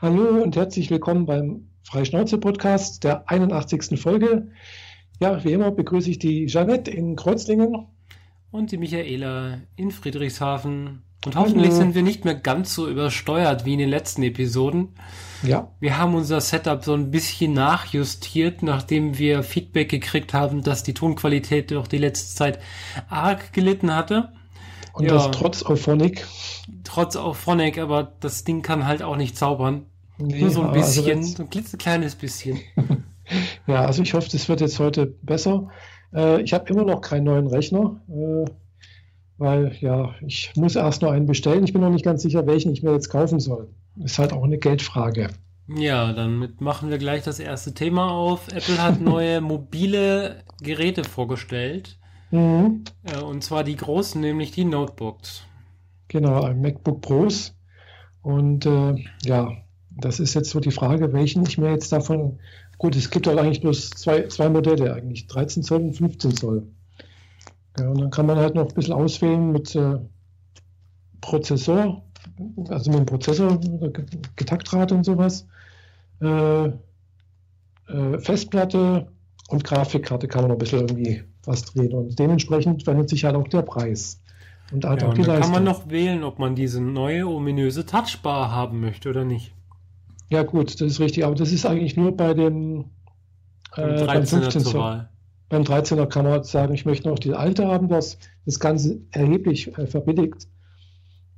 Hallo und herzlich willkommen beim Freischnauze-Podcast der 81. Folge. Ja, wie immer begrüße ich die Jeanette in Kreuzlingen. Und die Michaela in Friedrichshafen. Und hoffentlich Hallo. sind wir nicht mehr ganz so übersteuert wie in den letzten Episoden. Ja. Wir haben unser Setup so ein bisschen nachjustiert, nachdem wir Feedback gekriegt haben, dass die Tonqualität doch die letzte Zeit arg gelitten hatte. Und ja, das trotz Auphonic. Trotz Auphonic, aber das Ding kann halt auch nicht zaubern. Nee, Nur so ein also bisschen, also so ein klitzekleines bisschen. ja, also ich hoffe, das wird jetzt heute besser. Äh, ich habe immer noch keinen neuen Rechner, äh, weil ja, ich muss erst noch einen bestellen. Ich bin noch nicht ganz sicher, welchen ich mir jetzt kaufen soll. Ist halt auch eine Geldfrage. Ja, damit machen wir gleich das erste Thema auf. Apple hat neue mobile Geräte vorgestellt. Mhm. Äh, und zwar die großen, nämlich die Notebooks. Genau, ein MacBook Pros. Und äh, ja, das ist jetzt so die Frage, welchen ich mir jetzt davon. Gut, es gibt halt eigentlich bloß zwei, zwei Modelle, eigentlich 13 Zoll und 15 Zoll. Ja, und dann kann man halt noch ein bisschen auswählen mit äh, Prozessor, also mit dem Prozessor, Getaktrate und sowas. Äh, äh, Festplatte und Grafikkarte kann man noch ein bisschen irgendwie was drehen. Und dementsprechend wendet sich halt auch der Preis. Und halt ja, auch die da kann man noch wählen, ob man diese neue ominöse Touchbar haben möchte oder nicht. Ja, gut, das ist richtig. Aber das ist eigentlich nur bei dem äh, beim 15 Zoll. Beim 13er kann man sagen, ich möchte noch die alte haben, das das Ganze erheblich äh, verbilligt.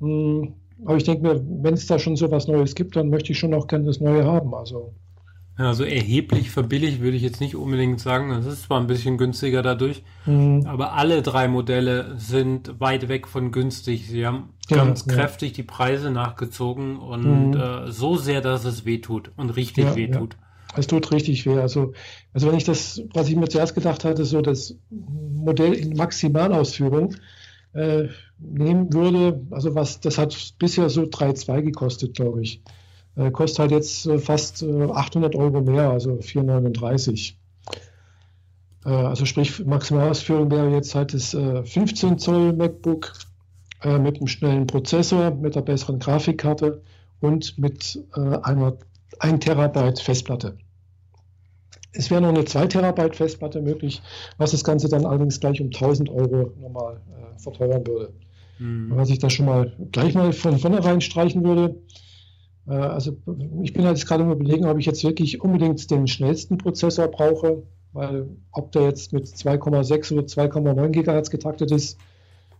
Hm, aber ich denke mir, wenn es da schon so was Neues gibt, dann möchte ich schon auch gerne das Neue haben. Also also erheblich verbilligt würde ich jetzt nicht unbedingt sagen. Das ist zwar ein bisschen günstiger dadurch, mhm. aber alle drei Modelle sind weit weg von günstig. Sie haben ja, ganz ja. kräftig die Preise nachgezogen und mhm. äh, so sehr, dass es wehtut und richtig ja, wehtut. Es tut richtig weh. Also, also wenn ich das, was ich mir zuerst gedacht hatte, so das Modell in Maximalausführung äh, nehmen würde, also was, das hat bisher so 3,2 gekostet, glaube ich. Äh, kostet halt jetzt äh, fast äh, 800 Euro mehr, also 439. Äh, also sprich, Maximalausführung wäre jetzt halt das 15 äh, Zoll MacBook äh, mit einem schnellen Prozessor, mit einer besseren Grafikkarte und mit einer 1 Terabyte Festplatte. Es wäre noch eine 2 Terabyte Festplatte möglich, was das Ganze dann allerdings gleich um 1000 Euro nochmal verteuern würde. Mhm. Was ich da schon mal gleich mal von vornherein streichen würde, also ich bin jetzt gerade Überlegen, ob ich jetzt wirklich unbedingt den schnellsten Prozessor brauche, weil ob der jetzt mit 2,6 oder 2,9 Gigahertz getaktet ist,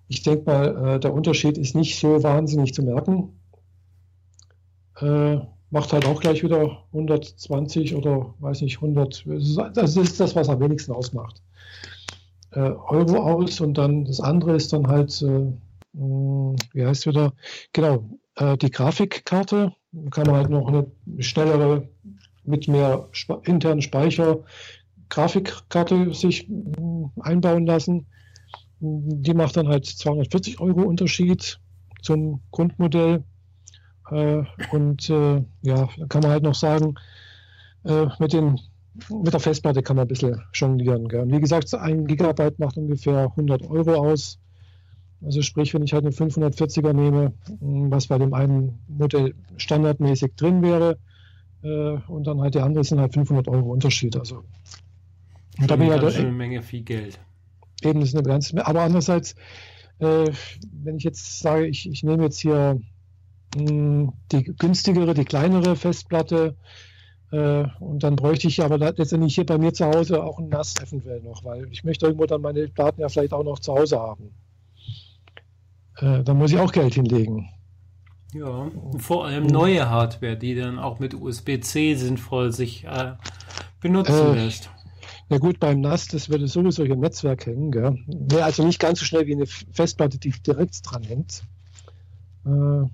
ich denke mal, äh, der Unterschied ist nicht so wahnsinnig zu merken. Äh, macht halt auch gleich wieder 120 oder weiß nicht, 100. Das ist das, was am wenigsten ausmacht. Euro aus und dann das andere ist dann halt, hm, wie heißt wieder, genau, die Grafikkarte kann man halt noch eine schnellere, mit mehr internen Speicher Grafikkarte sich mm, einbauen lassen. Die macht dann halt 240 Euro Unterschied zum Grundmodell. Äh, und äh, ja, kann man halt noch sagen, äh, mit, den, mit der Festplatte kann man ein bisschen jonglieren. Gell? Wie gesagt, ein Gigabyte macht ungefähr 100 Euro aus. Also sprich, wenn ich halt eine 540er nehme, hm, was bei dem einen Modell standardmäßig drin wäre, äh, und dann halt die andere sind halt 500 Euro Unterschied. Also und da bin ich halt eine Menge viel Geld. Eben ist eine ganze, aber andererseits, äh, wenn ich jetzt sage, ich, ich nehme jetzt hier mh, hm, die günstigere, die kleinere Festplatte, äh, und dann bräuchte ich aber letztendlich hier bei mir zu Hause auch ein NAS eventuell noch, weil ich möchte irgendwo dann meine Daten ja vielleicht auch noch zu Hause haben äh, da muss ich auch Geld hinlegen. Ja, vor allem neue Hardware, die dann auch mit USB-C sinnvoll sich äh, benutzen äh, lässt. Ja gut, beim NAS, das würde sowieso im Netzwerk hängen. Gell? Nee, also nicht ganz so schnell wie eine Festplatte, die direkt dran hängt. Äh,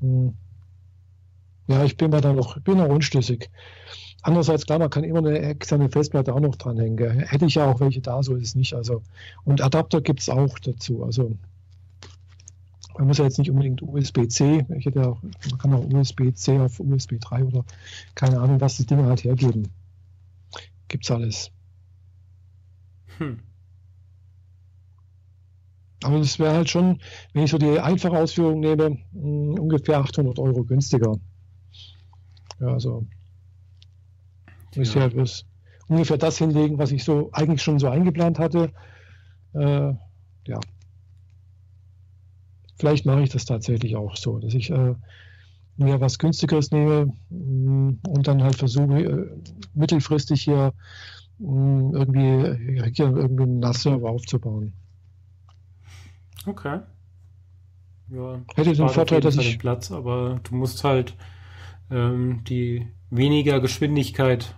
hm. ja, ich bin mir da noch, bin noch unschlüssig. Andererseits, klar, man kann immer eine externe Festplatte auch noch dranhängen. Gell? Hätte ich ja auch welche da, so ist es nicht. Also, und Adapter gibt es auch dazu. Also man muss ja jetzt nicht unbedingt USB-C, ich hätte auch, man kann auch USB-C auf USB 3 oder keine Ahnung, was die Dinge halt hergeben. Gibt's alles. Hm. Aber das wäre halt schon, wenn ich so die einfache Ausführung nehme, ungefähr 800 Euro günstiger. Ja, also ja. ich ja bloß ungefähr das hinlegen, was ich so eigentlich schon so eingeplant hatte. Äh, ja. Vielleicht mache ich das tatsächlich auch so, dass ich äh, mir was günstigeres nehme mm, und dann halt versuche, äh, mittelfristig hier mm, irgendwie, hier irgendwie einen NAS-Server aufzubauen. Okay. Ja, Hätte den Vorteil, dass ich. Platz, aber du musst halt ähm, die weniger Geschwindigkeit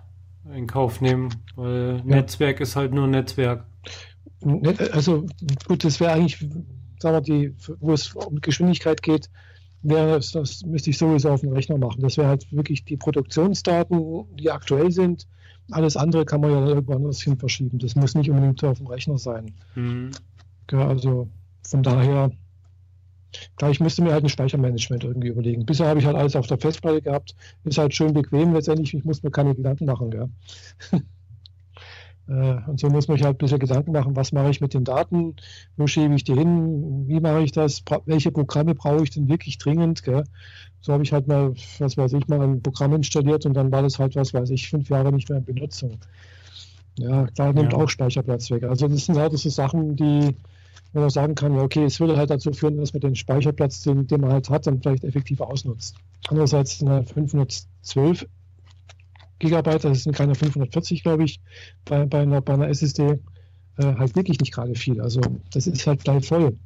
in Kauf nehmen, weil ja. Netzwerk ist halt nur Netzwerk. Also gut, das wäre eigentlich, sagen wir, die, wo es um Geschwindigkeit geht, wäre das, das müsste ich sowieso auf dem Rechner machen. Das wäre halt wirklich die Produktionsdaten, die aktuell sind. Alles andere kann man ja irgendwann anders hin verschieben. Das muss nicht unbedingt auf dem Rechner sein. Mhm. Ja, also von daher, klar, ich müsste mir halt ein Speichermanagement irgendwie überlegen. Bisher habe ich halt alles auf der Festplatte gehabt. Ist halt schön bequem letztendlich. Ich muss mir keine Gedanken machen. Ja. Äh, und so muss man sich halt ein bisschen Gedanken machen, was mache ich mit den Daten, wo schiebe ich die hin, wie mache ich das, welche Programme brauche ich denn wirklich dringend. Gell? So habe ich halt mal, was weiß ich, mal ein Programm installiert und dann war das halt, was weiß ich, fünf Jahre nicht mehr in Benutzung. Ja, klar, nimmt ja. auch Speicherplatz weg. Also das sind halt so Sachen, die man sagen kann, ja, okay, es würde halt dazu führen, dass man den Speicherplatz, den, den man halt hat, dann vielleicht effektiver ausnutzt. Andererseits halt 512 Gigabyte, das sind keine 540, glaube ich, bei, bei, einer, bei einer SSD, äh, halt wirklich nicht gerade viel. Also das ist halt gleich voll.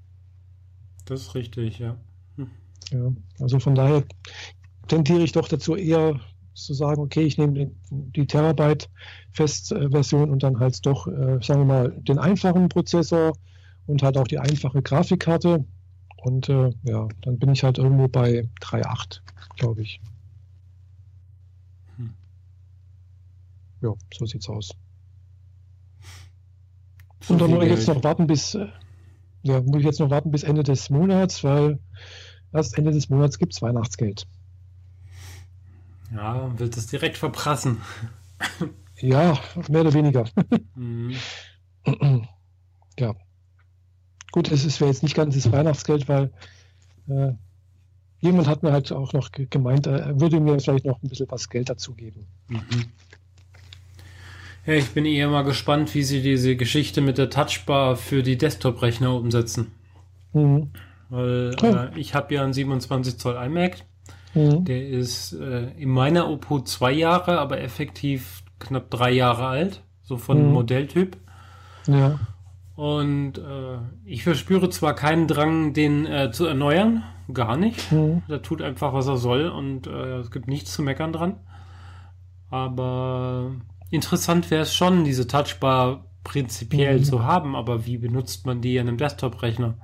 Das ist richtig, ja. Hm. Ja, also von daher tendiere ich doch dazu eher zu sagen, okay, ich nehme die, die Terabyte-Festversion und dann halt doch, äh, sagen wir mal, den einfachen Prozessor und halt auch die einfache Grafikkarte. Und äh, ja, dann bin ich halt irgendwo bei 3.8, glaube ich. Ja, so sieht's aus. So und dann muss ich jetzt noch warten bis, äh, ja, muss ich jetzt noch warten bis Ende des Monats, weil erst Ende des Monats gibt es Weihnachtsgeld. Ja, wird es direkt verprassen. ja, mehr oder weniger. Mhm. ja. Gut, es wäre jetzt nicht ganz das Weihnachtsgeld, weil äh, jemand hat mir halt auch noch gemeint, er würde mir vielleicht noch ein bisschen was Geld dazu geben. Mhm. Ja, ich bin eher mal gespannt, wie sie diese Geschichte mit der Touchbar für die Desktop-Rechner umsetzen. Mhm. Weil äh, ich habe ja einen 27 Zoll iMac. Mhm. Der ist äh, in meiner Obhut zwei Jahre, aber effektiv knapp drei Jahre alt. So von mhm. Modelltyp. Ja. Und äh, ich verspüre zwar keinen Drang, den äh, zu erneuern, gar nicht. Mhm. Der tut einfach, was er soll und äh, es gibt nichts zu meckern dran. Aber interessant wäre es schon, diese Touchbar prinzipiell mhm. zu haben, aber wie benutzt man die in einem Desktop-Rechner?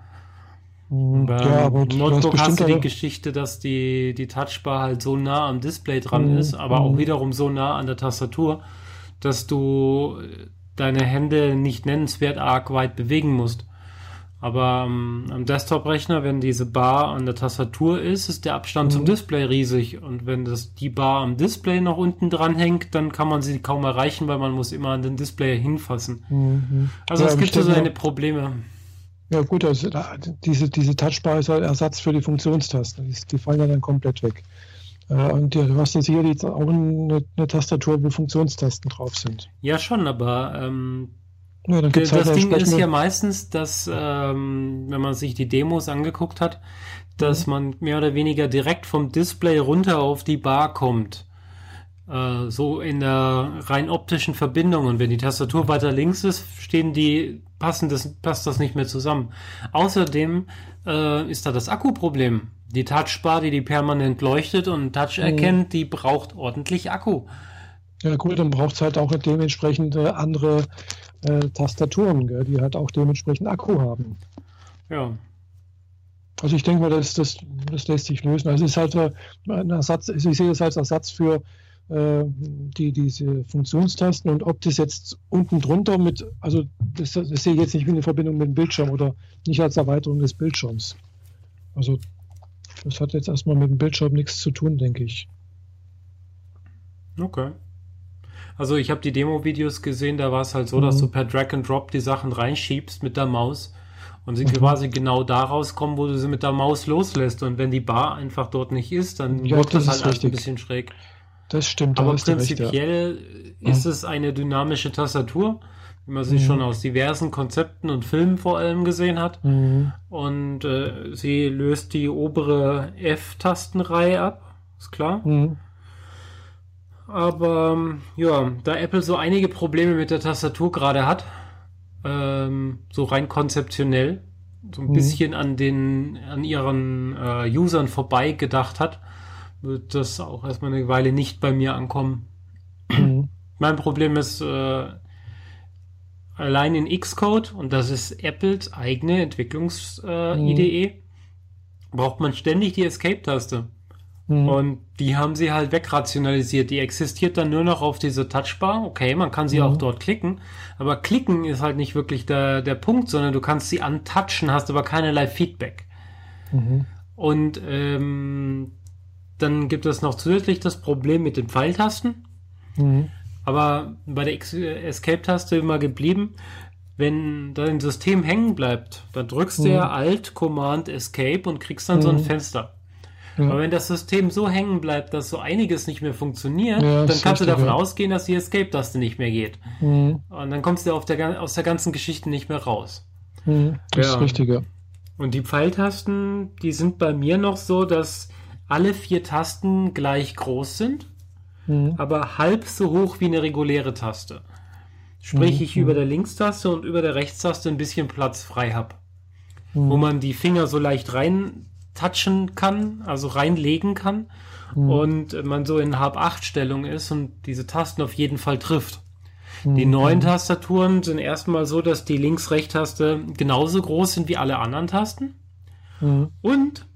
Mhm. Beim ja, Notebook hast du die Geschichte, dass die, die Touchbar halt so nah am Display dran mhm. ist, aber auch mhm. wiederum so nah an der Tastatur, dass du deine Hände nicht nennenswert arg weit bewegen musst. Aber ähm, am Desktop-Rechner, wenn diese Bar an der Tastatur ist, ist der Abstand mhm. zum Display riesig. Und wenn das die Bar am Display noch unten dran hängt, dann kann man sie kaum erreichen, weil man muss immer an den Display hinfassen. Mhm. Also ja, es gibt so seine Probleme. Ja gut, also diese, diese Touchbar ist halt Ersatz für die Funktionstasten. Die, die fallen ja dann komplett weg. Äh, und du hast jetzt hier jetzt auch eine, eine, Tastatur, wo Funktionstasten drauf sind. Ja, schon, aber ähm, ja, halt das Ding ist ja meistens, dass, ähm, wenn man sich die Demos angeguckt hat, dass mhm. man mehr oder weniger direkt vom Display runter auf die Bar kommt. Äh, so in der rein optischen Verbindung. Und wenn die Tastatur weiter links ist, stehen die, passen das, passt das nicht mehr zusammen. Außerdem äh, ist da das Akkuproblem. Die Touchbar, die die permanent leuchtet und Touch mhm. erkennt, die braucht ordentlich Akku. Ja gut, dann braucht es halt auch dementsprechend äh, andere äh, Tastaturen, gell, die halt auch dementsprechend Akku haben. Ja. Also ich denke mal, das, das, das lässt sich lösen. Also es ist halt ein Ersatz, also ich sehe das als Ersatz für äh, die, diese Funktionstasten und ob das jetzt unten drunter mit, also das, das sehe ich jetzt nicht wie eine Verbindung mit dem Bildschirm oder nicht als Erweiterung des Bildschirms. Also das hat jetzt erstmal mit dem Bildschirm nichts zu tun, denke ich. Okay. Also ich habe die Demo-Videos gesehen, da war es halt so, mhm. dass du per Drag and Drop die Sachen reinschiebst mit der Maus und sie mhm. quasi genau da rauskommen, wo du sie mit der Maus loslässt. Und wenn die Bar einfach dort nicht ist, dann ja, wird das, halt richtig. ein bisschen schräg. Das stimmt. Aber prinzipiell recht, ja. ist es eine dynamische Tastatur, wie man sie mhm. schon aus diversen Konzepten und Filmen vor allem gesehen hat. Mhm. Und äh, sie löst die obere F-Tastenreihe ab, ist klar. Aber ja, da Apple so einige Probleme mit der Tastatur gerade hat, ähm, so rein konzeptionell, so ein mhm. bisschen an den, an ihren äh, Usern vorbei gedacht hat, wird das auch erstmal eine Weile nicht bei mir ankommen. Mhm. Mein Problem ist äh, allein in Xcode, und das ist Apples eigene Entwicklungsidee, äh, mhm. braucht man ständig die Escape-Taste. Mhm. Und die haben sie halt wegrationalisiert. Die existiert dann nur noch auf diese Touchbar. Okay, man kann sie mhm. auch dort klicken. Aber klicken ist halt nicht wirklich der, der Punkt, sondern du kannst sie antouchen, hast aber keinerlei Feedback. Mhm. Und ähm, dann gibt es noch zusätzlich das Problem mit den Pfeiltasten. Mhm. Aber bei der Escape-Taste immer geblieben. Wenn dein System hängen bleibt, dann drückst du ja mhm. Alt, Command, Escape und kriegst dann so ein mhm. Fenster. Ja. Aber wenn das System so hängen bleibt, dass so einiges nicht mehr funktioniert, ja, dann kannst du davon ja. ausgehen, dass die Escape-Taste nicht mehr geht. Mhm. Und dann kommst du der, aus der ganzen Geschichte nicht mehr raus. Mhm. Das ist richtig, ja. Und die Pfeiltasten, die sind bei mir noch so, dass alle vier Tasten gleich groß sind, mhm. aber halb so hoch wie eine reguläre Taste. Sprich, mhm. ich über der Linkstaste und über der Rechtstaste ein bisschen Platz frei habe. Mhm. Wo man die Finger so leicht rein touchen kann, also reinlegen kann mhm. und man so in Hab-8-Stellung ist und diese Tasten auf jeden Fall trifft. Mhm. Die neuen Tastaturen sind erstmal so, dass die Links-Recht-Taste genauso groß sind wie alle anderen Tasten. Mhm. Und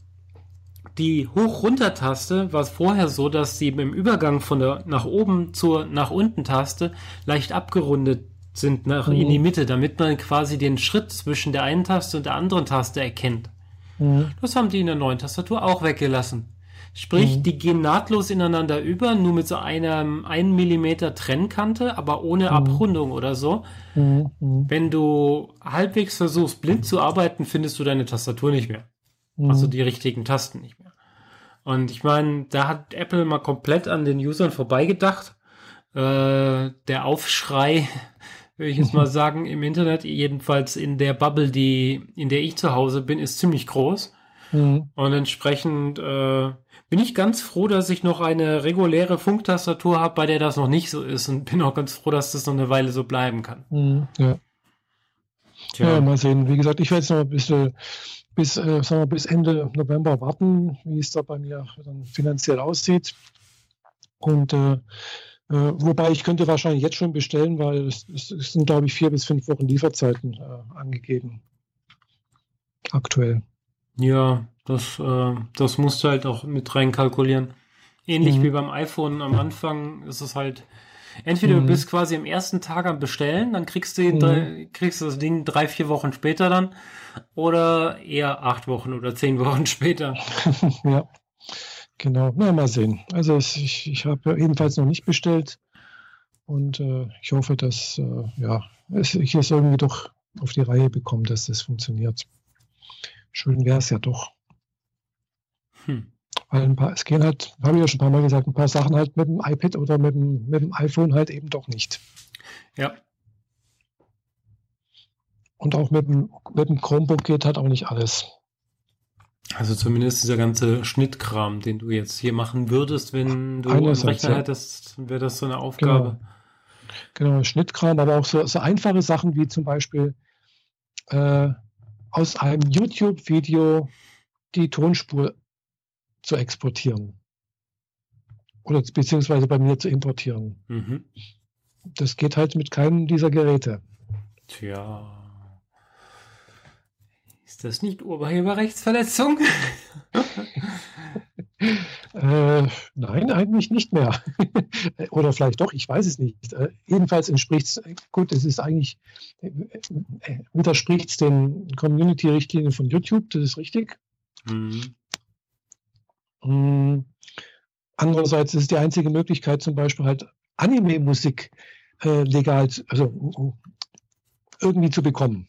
die Hoch-Runter-Taste war vorher so, dass sie im Übergang von der nach oben zur nach unten Taste leicht abgerundet sind nach in die mhm. Mitte, damit man quasi den Schritt zwischen der einen Taste und der anderen Taste erkennt. Mhm. Das haben die in der neuen Tastatur auch weggelassen. Sprich, mhm. die gehen nahtlos ineinander über, nur mit so einem 1 mm Trennkante, aber ohne mhm. Abrundung oder so. Mhm. mhm. Wenn du halbwegs versuchst, blind zu arbeiten, findest du deine Tastatur nicht mehr. Mhm. Also die richtigen Tasten nicht mehr. Und ich meine, da hat Apple mal komplett an den Usern vorbeigedacht. Äh, der Aufschrei würde ich jetzt mal sagen, im Internet, jedenfalls in der Bubble, die, in der ich zu Hause bin, ist ziemlich groß. Mhm. Und entsprechend äh, bin ich ganz froh, dass ich noch eine reguläre Funktastatur habe, bei der das noch nicht so ist und bin auch ganz froh, dass das noch eine Weile so bleiben kann. Mhm, ja. Tja. ja, mal sehen. Wie gesagt, ich werde jetzt noch ein bisschen bis, äh, sagen wir, bis Ende November warten, wie es da bei mir dann finanziell aussieht. Und äh, äh, wobei ich könnte wahrscheinlich jetzt schon bestellen, weil es, es sind, glaube ich, vier bis fünf Wochen Lieferzeiten äh, angegeben. Aktuell. Ja, das, äh, das musst du halt auch mit reinkalkulieren. Ähnlich mhm. wie beim iPhone am Anfang ist es halt, entweder mhm. du bist quasi am ersten Tag am Bestellen, dann kriegst du, mhm. drei, kriegst du das Ding drei, vier Wochen später dann, oder eher acht Wochen oder zehn Wochen später. ja. Genau, na, mal sehen. Also ich, ich habe jedenfalls noch nicht bestellt und äh, ich hoffe, dass äh, ja, es, ich es irgendwie doch auf die Reihe bekomme, dass das funktioniert. Schön wäre es ja doch. Hm. Weil ein paar, es gehen halt, habe ich ja schon ein paar Mal gesagt, ein paar Sachen halt mit dem iPad oder mit dem, mit dem iPhone halt eben doch nicht. Ja. Und auch mit dem, mit dem Chromebook geht halt auch nicht alles. Also zumindest dieser ganze Schnittkram, den du jetzt hier machen würdest, wenn du einen Rechner ja. hättest, wäre das so eine Aufgabe. Genau, genau Schnittkram, aber auch so, so, einfache Sachen wie zum Beispiel äh, aus einem YouTube-Video die Tonspur zu exportieren. Oder beziehungsweise bei mir zu importieren. Mhm. Das geht halt mit keinem dieser Geräte. Tja. Ist das nicht Urheberrechtsverletzung? äh, nein, eigentlich nicht mehr. Oder vielleicht doch, ich weiß es nicht. Äh, jedenfalls entspricht es, gut, es ist eigentlich, äh, äh widerspricht es den Community-Richtlinien von YouTube, das ist richtig. Mhm. Mhm. Andererseits ist es die einzige Möglichkeit, zum Beispiel halt Anime-Musik äh, legal, also irgendwie zu bekommen.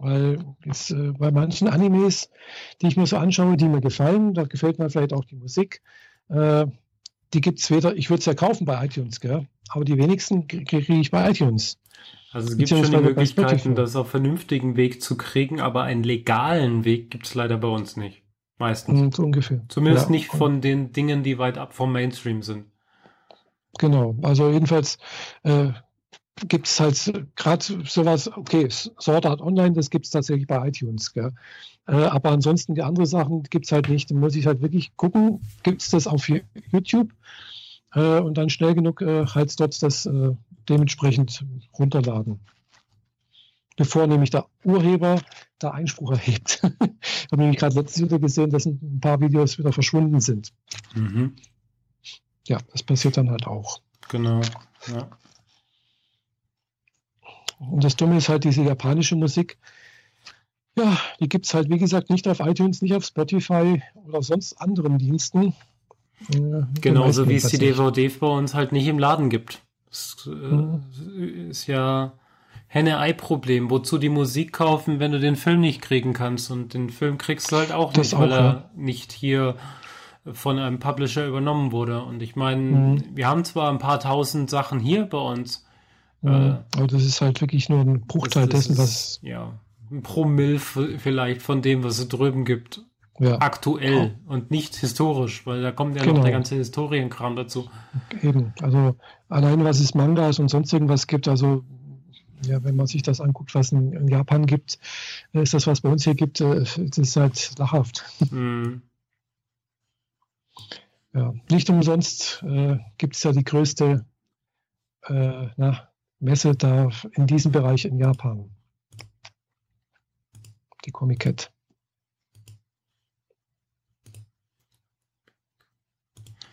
Weil jetzt, äh, bei manchen Animes, die ich mir so anschaue, die mir gefallen, da gefällt mir vielleicht auch die Musik, äh, die gibt es weder, ich würde es ja kaufen bei iTunes, gell? aber die wenigsten kriege ich bei iTunes. Also es gibt schon die Möglichkeiten, das auf vernünftigen Weg zu kriegen, aber einen legalen Weg gibt es leider bei uns nicht. Meistens. So ungefähr. Zumindest ja. nicht von den Dingen, die weit ab vom Mainstream sind. Genau, also jedenfalls äh, gibt es halt gerade sowas, okay, Sword Art Online, das gibt es tatsächlich bei iTunes. Gell? Äh, aber ansonsten die anderen Sachen gibt es halt nicht. Da muss ich halt wirklich gucken, gibt es das auf YouTube äh, und dann schnell genug äh, halt dort das äh, dementsprechend runterladen. Bevor nämlich der Urheber da Einspruch erhebt. ich habe nämlich gerade letztes wieder gesehen, dass ein paar Videos wieder verschwunden sind. Mhm. Ja, das passiert dann halt auch. Genau. Ja. Und das Dumme ist halt diese japanische Musik. Ja, die gibt es halt, wie gesagt, nicht auf iTunes, nicht auf Spotify oder sonst anderen Diensten. Äh, Genauso wie es die DVD bei uns halt nicht im Laden gibt. Das äh, mhm. ist ja Henne-Ei-Problem. Wozu die Musik kaufen, wenn du den Film nicht kriegen kannst? Und den Film kriegst du halt auch das nicht, auch, weil er ja. nicht hier von einem Publisher übernommen wurde. Und ich meine, mhm. wir haben zwar ein paar tausend Sachen hier bei uns, Mhm. Aber das ist halt wirklich nur ein Bruchteil das, das dessen, was. Ja, ein Promille vielleicht von dem, was es drüben gibt. Ja. Aktuell oh. und nicht historisch, weil da kommt ja genau. noch der ganze Historienkram dazu. Eben, also allein was es Mangas und sonst irgendwas gibt, also ja, wenn man sich das anguckt, was in, in Japan gibt, ist das, was bei uns hier gibt, äh, das ist halt lachhaft. Mhm. Ja, nicht umsonst äh, gibt es ja die größte äh, na, Messe da in diesem Bereich in Japan. Die Comic-Cat.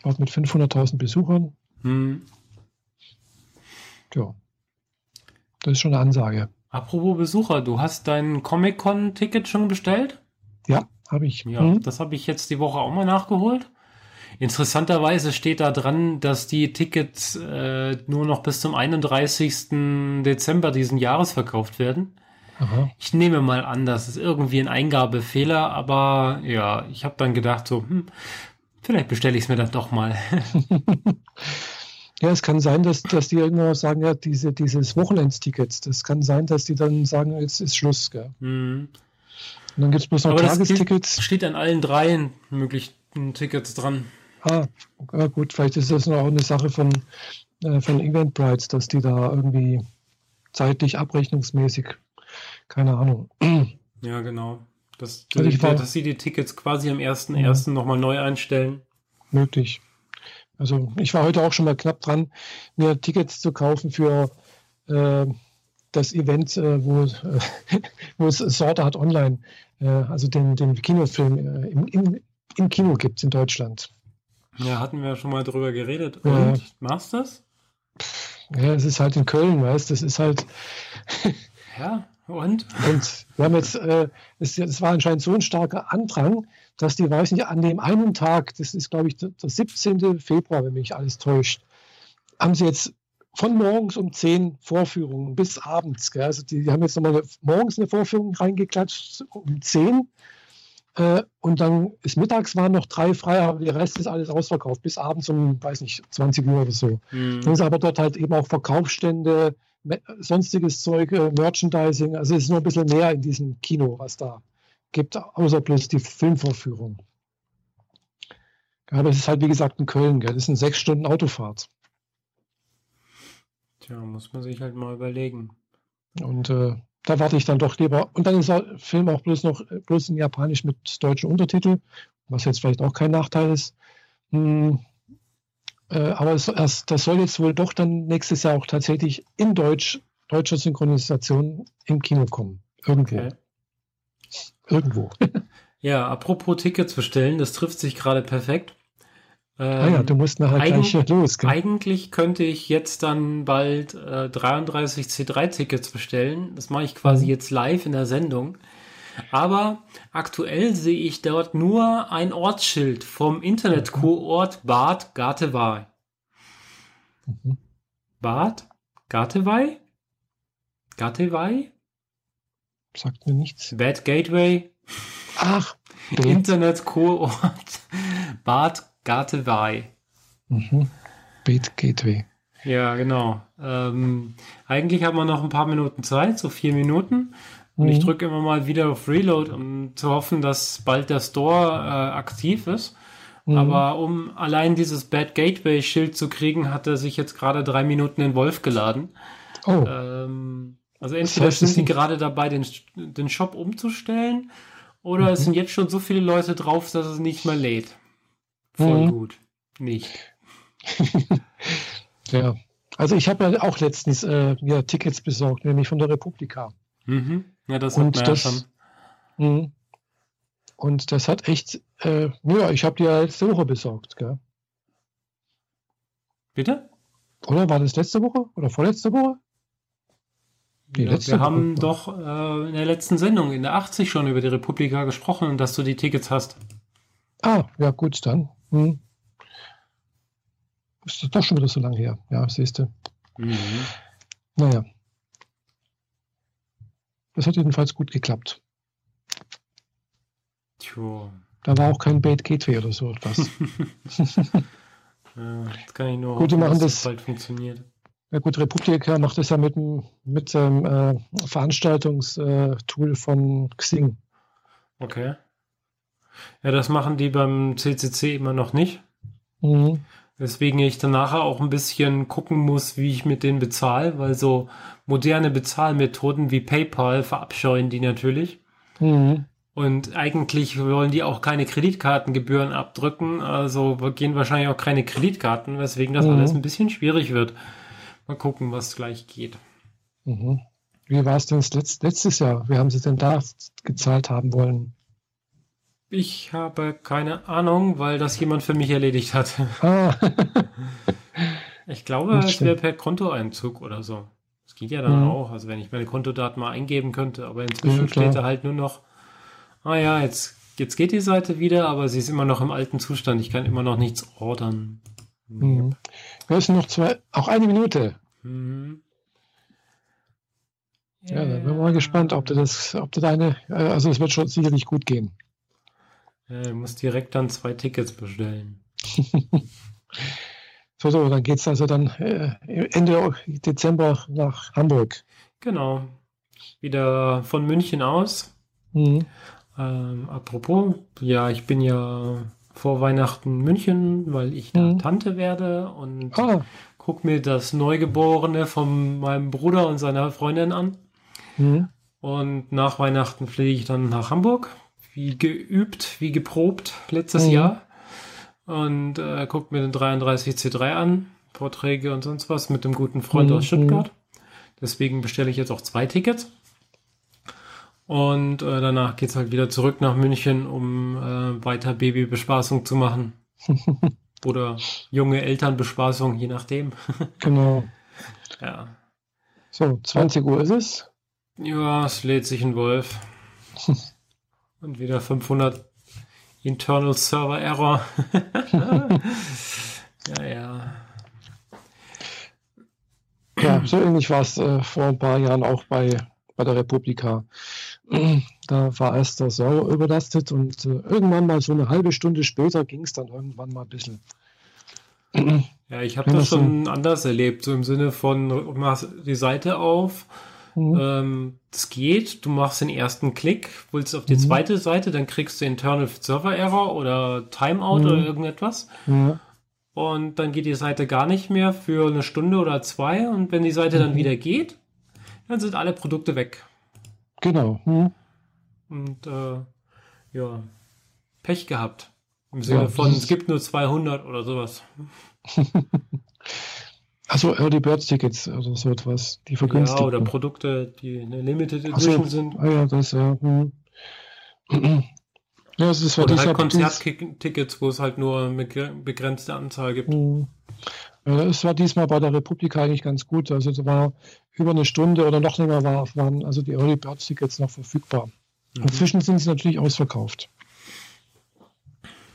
Auch mit 500.000 Besuchern. Hm. Ja, das ist schon eine Ansage. Apropos Besucher, du hast dein Comic-Con-Ticket schon bestellt? Ja, habe ich. Ja, hm. das habe ich jetzt die Woche auch mal nachgeholt. Interessanterweise steht da dran, dass die Tickets äh, nur noch bis zum 31. Dezember diesen Jahres verkauft werden. Aha. Ich nehme mal an, das ist irgendwie ein Eingabefehler, aber ja, ich habe dann gedacht, so, hm, vielleicht bestelle ich es mir dann doch mal. ja, es kann sein, dass, dass die irgendwann sagen, ja, diese, dieses Wochenendstickets, das kann sein, dass die dann sagen, jetzt ist Schluss. Gell? Mhm. Und dann gibt es bloß noch aber Tagestickets. steht an allen dreien möglichen Tickets dran. Ah, ja gut, vielleicht ist das noch eine Sache von, äh, von Eventbrite, dass die da irgendwie zeitlich abrechnungsmäßig, keine Ahnung. Ja, genau. Dass, also war, dass sie die Tickets quasi am 1.1. Mhm. nochmal neu einstellen. Möglich. Also ich war heute auch schon mal knapp dran, mir Tickets zu kaufen für äh, das Event, äh, wo, äh, wo es Sorte hat online, äh, also den, den Kinofilm äh, im, im, im Kino gibt in Deutschland. Ja, hatten wir ja schon mal drüber geredet. Und ja. machst du das? Ja, es ist halt in Köln, weißt du, es ist halt. ja, und? Und wir haben jetzt, äh, es, es, war anscheinend so ein starker Andrang, dass die, weiß nicht, an dem einen Tag, das ist glaube ich der, der 17. Februar, wenn mich alles täuscht, haben sie jetzt von morgens um 10 Vorführungen bis abends. Gell? Also die, die haben jetzt nochmal morgens eine Vorführung reingeklatscht um 10 äh, und dann ist mittags waren noch drei frei, aber der Rest ist alles ausverkauft, bis abends um, weiß nicht, 20 Uhr oder so. Mhm. Dann ist aber dort halt eben auch Verkaufsstände, sonstiges Zeug, äh, Merchandising. Also es ist nur ein bisschen mehr in diesem Kino, was da gibt, außer bloß die Filmvorführung. Aber es ist halt, wie gesagt, in Köln, gell? das sind sechs Stunden Autofahrt. Tja, muss man sich halt mal überlegen. Und äh, da warte ich dann doch lieber. Und dann ist der Film auch bloß noch bloß in Japanisch mit deutschen Untertitel, was jetzt vielleicht auch kein Nachteil ist. Hm, äh, aber es, das soll jetzt wohl doch dann nächstes Jahr auch tatsächlich in Deutsch, deutscher Synchronisation im Kino kommen. Irgendwo. Okay. Irgendwo. ja, apropos Tickets bestellen, das trifft sich gerade perfekt. Ähm, ah ja, du musst nachher eig gleich los. Gell? Eigentlich könnte ich jetzt dann bald äh, 33 C3-Tickets bestellen. Das mache ich quasi mhm. jetzt live in der Sendung. Aber aktuell sehe ich dort nur ein Ortsschild vom Internetkurort Bad Gatewei. Mhm. Bad Gatewei? Gatewei? Sagt mir nichts. Bad Gateway? Ach, Internetkurort Bad Gatewei. Mhm. Bait Gateway. Ja, genau. Ähm, eigentlich haben wir noch ein paar Minuten Zeit, so vier Minuten. Und mhm. ich drücke immer mal wieder auf Reload, um zu hoffen, dass bald der Store äh, aktiv ist. Mhm. Aber um allein dieses Bad Gateway-Schild zu kriegen, hat er sich jetzt gerade drei Minuten in Wolf geladen. Oh. Ähm, also entweder sind sie gerade dabei, den, den Shop umzustellen, oder mhm. es sind jetzt schon so viele Leute drauf, dass es nicht mehr lädt. Voll mhm. gut. Nicht. ja. Also ich habe ja auch letztens äh, ja, Tickets besorgt, nämlich von der Republika. Mhm. Ja, das hat man das, ja schon. Mh. Und das hat echt, äh, ja, ich habe die ja letzte Woche besorgt, gell? Bitte? Oder war das letzte Woche oder vorletzte Woche? Die ja, wir haben doch äh, in der letzten Sendung, in der 80 schon über die Republika gesprochen und dass du die Tickets hast. Ah, ja gut, dann. Hm. Ist das doch schon wieder so lange her. Ja, siehst du. Mhm. Naja. Das hat jedenfalls gut geklappt. Tja. Da war auch kein Bait Gateway oder so etwas. ja, das kann ich nur gut, hoffen, machen dass das bald funktioniert. Ja gut, Republika macht das ja mit dem mit dem äh, Veranstaltungstool von Xing. Okay. Ja, das machen die beim CCC immer noch nicht. Mhm. Weswegen ich dann nachher auch ein bisschen gucken muss, wie ich mit denen bezahle, weil so moderne Bezahlmethoden wie PayPal verabscheuen die natürlich. Mhm. Und eigentlich wollen die auch keine Kreditkartengebühren abdrücken, also gehen wahrscheinlich auch keine Kreditkarten, weswegen das mhm. alles ein bisschen schwierig wird. Mal gucken, was gleich geht. Mhm. Wie war es denn letzt, letztes Jahr? Wie haben Sie denn da gezahlt haben wollen? Ich habe keine Ahnung, weil das jemand für mich erledigt hat. Ah. ich glaube, es wäre per Kontoeinzug oder so. Das geht ja dann mhm. auch. Also wenn ich meine Kontodaten mal eingeben könnte, aber inzwischen ja, steht da halt nur noch ah ja, jetzt, jetzt geht die Seite wieder, aber sie ist immer noch im alten Zustand. Ich kann immer noch nichts ordern. Mhm. Wir müssen noch zwei, auch eine Minute. Mhm. Ja, dann bin ich mal gespannt, ob du das, ob du deine, äh, also es wird schon sicherlich gut gehen. Ja, du musst direkt dann zwei Tickets bestellen. so, so, dann geht es also dann äh, Ende Dezember nach Hamburg. Genau. Wieder von München aus. Mhm. Ähm, apropos, ja, ich bin ja vor Weihnachten München, weil ich da mhm. Tante werde und ah. guck mir das Neugeborene von meinem Bruder und seiner Freundin an. Mhm. Und nach Weihnachten fliege ich dann nach Hamburg, wie geübt, wie geprobt letztes mhm. Jahr. Und äh, guck mir den 33C3 an, Vorträge und sonst was mit dem guten Freund aus mhm. Stuttgart. Deswegen bestelle ich jetzt auch zwei Tickets. Und äh, danach es halt wieder zurück nach München, um äh, weiter Babybespaßung zu machen. Oder junge Elternbespaßung, je nachdem. genau. Ja. So, 20 Uhr ist es. Ja, es lädt sich ein Wolf. Und wieder 500 Internal Server Error. ja, ja. Ja, so ähnlich war es äh, vor ein paar Jahren auch bei, bei der Republika. Da war erst der Server überlastet und äh, irgendwann mal so eine halbe Stunde später ging es dann irgendwann mal ein bisschen. Ja, ich habe das schon anders erlebt, so im Sinne von, du machst die Seite auf, mhm. ähm, das geht, du machst den ersten Klick, willst auf die mhm. zweite Seite, dann kriegst du Internal Server Error oder Timeout mhm. oder irgendetwas. Und dann geht die Seite gar nicht mehr für eine Stunde oder zwei. Und wenn die Seite dann mhm. wieder geht, dann sind alle Produkte weg. Genau. Hm. Und äh, ja, Pech gehabt. Im Sinne ja, von, es gibt nur 200 oder sowas. Achso, Early Bird Tickets oder so etwas, die vergünstigt. Ja, oder Produkte, die eine Limited Edition so, sind. Ah ja, das, ja. Hm. ja es ist oder halt Konzerttickets, wo es halt nur eine begrenzte Anzahl gibt. Hm. Es war diesmal bei der Republik eigentlich ganz gut. Also es war über eine Stunde oder noch länger war, waren also die Early Bird Tickets noch verfügbar. Mhm. Inzwischen sind sie natürlich ausverkauft.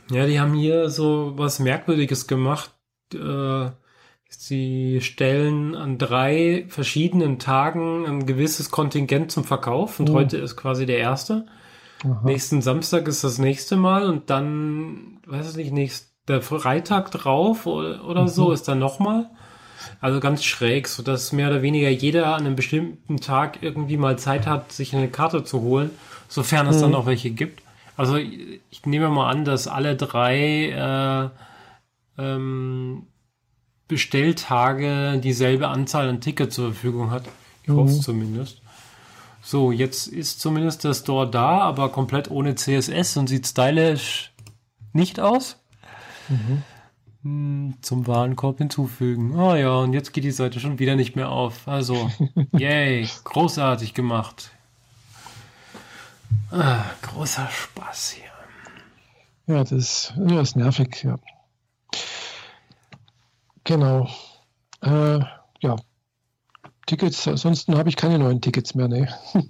Ja, die haben hier so was Merkwürdiges gemacht. Äh, sie stellen an drei verschiedenen Tagen ein gewisses Kontingent zum Verkauf und mhm. heute ist quasi der erste. Aha. Nächsten Samstag ist das nächste Mal und dann, weiß ich nicht, nächst, der Freitag drauf oder, oder mhm. so ist dann nochmal. Also ganz schräg, so dass mehr oder weniger jeder an einem bestimmten Tag irgendwie mal Zeit hat, sich eine Karte zu holen, sofern es mhm. dann noch welche gibt. Also ich nehme mal an, dass alle drei äh, ähm, Bestelltage dieselbe Anzahl an Tickets zur Verfügung hat. Ich hoffe es zumindest. So, jetzt ist zumindest der Store da, aber komplett ohne CSS und sieht stylisch nicht aus. Mhm. Hm, zum Warenkorb hinzufügen. Ah oh ja, und jetzt geht die Seite schon wieder nicht mehr auf. Also, yay, großartig gemacht. Ah, großer Spaß hier. Ja, das, ja, ist nervig, ja. Genau. Äh, ja. Tickets, ansonsten habe ich keine neuen Tickets mehr, ne?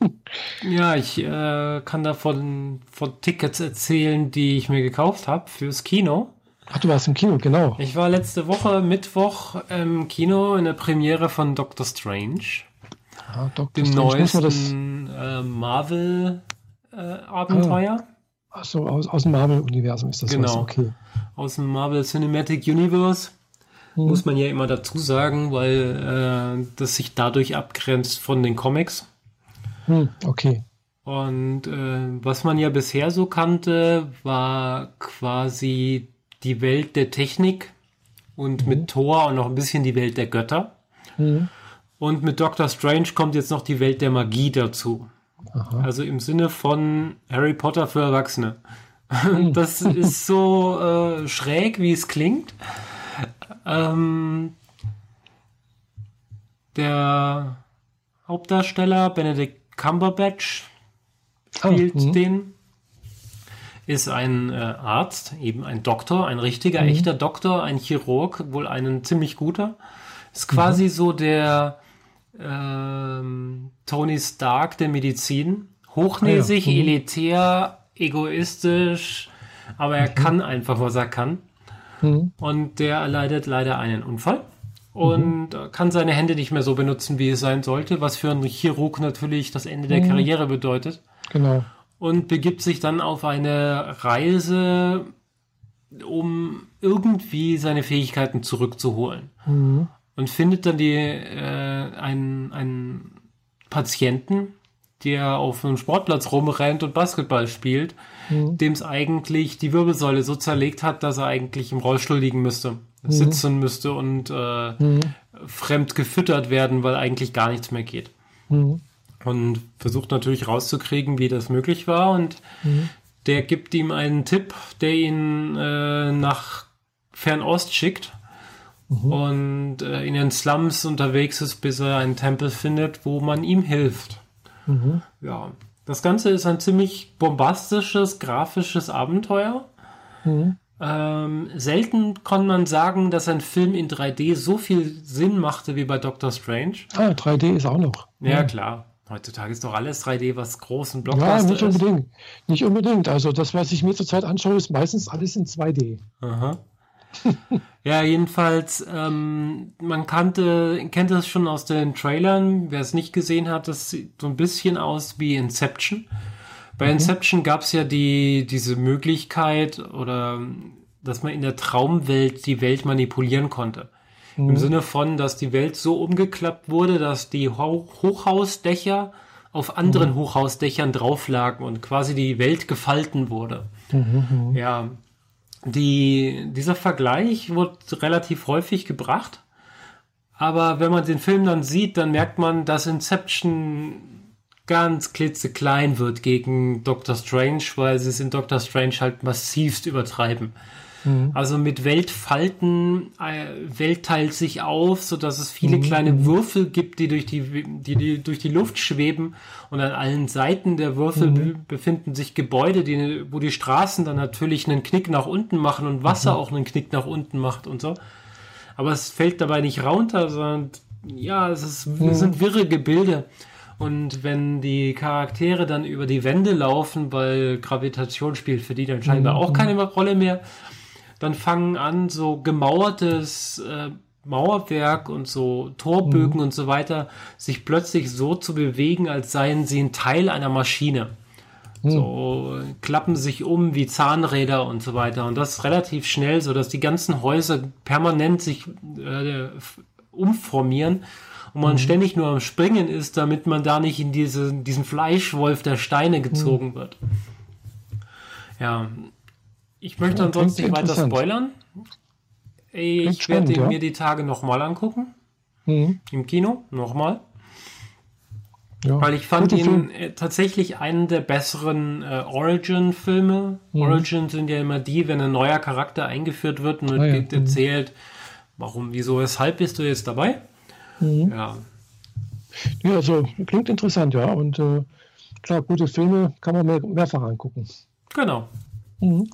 ja, ich äh, kann davon von Tickets erzählen, die ich mir gekauft habe fürs Kino. Ach, du warst im Kino, genau. Ich war letzte Woche Mittwoch im Kino in der Premiere von Doctor Strange. Ah, Doctor dem Strange. neuesten äh, Marvel-Abenteuer. Äh, Achso, aus, aus dem Marvel-Universum ist das genau. Was. Okay. Aus dem Marvel Cinematic Universe. Hm. Muss man ja immer dazu sagen, weil äh, das sich dadurch abgrenzt von den Comics. Hm, okay. Und äh, was man ja bisher so kannte, war quasi die Welt der Technik und mhm. mit Thor und noch ein bisschen die Welt der Götter. Mhm. Und mit Doctor Strange kommt jetzt noch die Welt der Magie dazu. Aha. Also im Sinne von Harry Potter für Erwachsene. Mhm. Das ist so äh, schräg, wie es klingt. Ähm, der Hauptdarsteller Benedict Cumberbatch ah, spielt oh, den ist ein äh, Arzt, eben ein Doktor, ein richtiger, mhm. echter Doktor, ein Chirurg, wohl ein ziemlich guter. Ist quasi mhm. so der ähm, Tony Stark der Medizin. Hochnäsig, ah, ja. mhm. elitär, egoistisch, aber er mhm. kann einfach, was er kann. Mhm. Und der erleidet leider einen Unfall und mhm. kann seine Hände nicht mehr so benutzen, wie es sein sollte, was für einen Chirurg natürlich das Ende der Karriere bedeutet. Genau und begibt sich dann auf eine Reise, um irgendwie seine Fähigkeiten zurückzuholen. Mhm. Und findet dann die, äh, einen, einen Patienten, der auf einem Sportplatz rumrennt und Basketball spielt, mhm. dem es eigentlich die Wirbelsäule so zerlegt hat, dass er eigentlich im Rollstuhl liegen müsste, mhm. sitzen müsste und äh, mhm. fremd gefüttert werden, weil eigentlich gar nichts mehr geht. Mhm und versucht natürlich rauszukriegen, wie das möglich war. Und mhm. der gibt ihm einen Tipp, der ihn äh, nach Fernost schickt mhm. und äh, in den Slums unterwegs ist, bis er einen Tempel findet, wo man ihm hilft. Mhm. Ja, das Ganze ist ein ziemlich bombastisches, grafisches Abenteuer. Mhm. Ähm, selten kann man sagen, dass ein Film in 3D so viel Sinn machte wie bei Doctor Strange. Ah, 3D ist auch noch. Ja, klar. Heutzutage ist doch alles 3D, was großen Blockbuster ist. Ja, nicht unbedingt. Ist. Nicht unbedingt. Also das, was ich mir zurzeit anschaue, ist meistens alles in 2D. Aha. Ja, jedenfalls, ähm, man kannte, kennt das schon aus den Trailern. Wer es nicht gesehen hat, das sieht so ein bisschen aus wie Inception. Bei mhm. Inception gab es ja die, diese Möglichkeit oder dass man in der Traumwelt die Welt manipulieren konnte. Mhm. Im Sinne von, dass die Welt so umgeklappt wurde, dass die Ho Hochhausdächer auf anderen mhm. Hochhausdächern drauflagen und quasi die Welt gefalten wurde. Mhm. mhm. Ja, die, dieser Vergleich wird relativ häufig gebracht. Aber wenn man den Film dann sieht, dann merkt man, dass Inception ganz klitzeklein wird gegen Doctor Strange, weil sie es in Doctor Strange halt massivst übertreiben. Mhm. Also mit Weltfalten, äh, Welt teilt sich auf, so dass es viele mhm. kleine Würfel gibt, die durch die, die, die, durch die Luft schweben und an allen Seiten der Würfel mhm. befinden sich Gebäude, die, wo die Straßen dann natürlich einen Knick nach unten machen und Wasser mhm. auch einen Knick nach unten macht und so. Aber es fällt dabei nicht runter, sondern ja, es, ist, es mhm. sind wirre Gebilde. Und wenn die Charaktere dann über die Wände laufen, weil Gravitation spielt für die dann scheinbar mhm. auch keine Rolle mehr, dann fangen an, so gemauertes äh, Mauerwerk und so Torbögen mhm. und so weiter sich plötzlich so zu bewegen, als seien sie ein Teil einer Maschine. Hm. So klappen sich um wie Zahnräder und so weiter. Und das relativ schnell, so dass die ganzen Häuser permanent sich äh, umformieren und man mhm. ständig nur am Springen ist, damit man da nicht in diese, diesen Fleischwolf der Steine gezogen mhm. wird. Ja, ich möchte ja, ansonsten nicht weiter spoilern. Ich werde ja. mir die Tage nochmal angucken. Mhm. Im Kino, nochmal. Ja, Weil ich fand ihn Film. Äh, tatsächlich einen der besseren äh, Origin-Filme. Mhm. Origin sind ja immer die, wenn ein neuer Charakter eingeführt wird und ah, ja. Mhm. erzählt, warum, wieso, weshalb bist du jetzt dabei? Mhm. Ja. Ja, also klingt interessant, ja. Und äh, klar, gute Filme kann man mehr, mehrfach angucken. Genau. Mhm.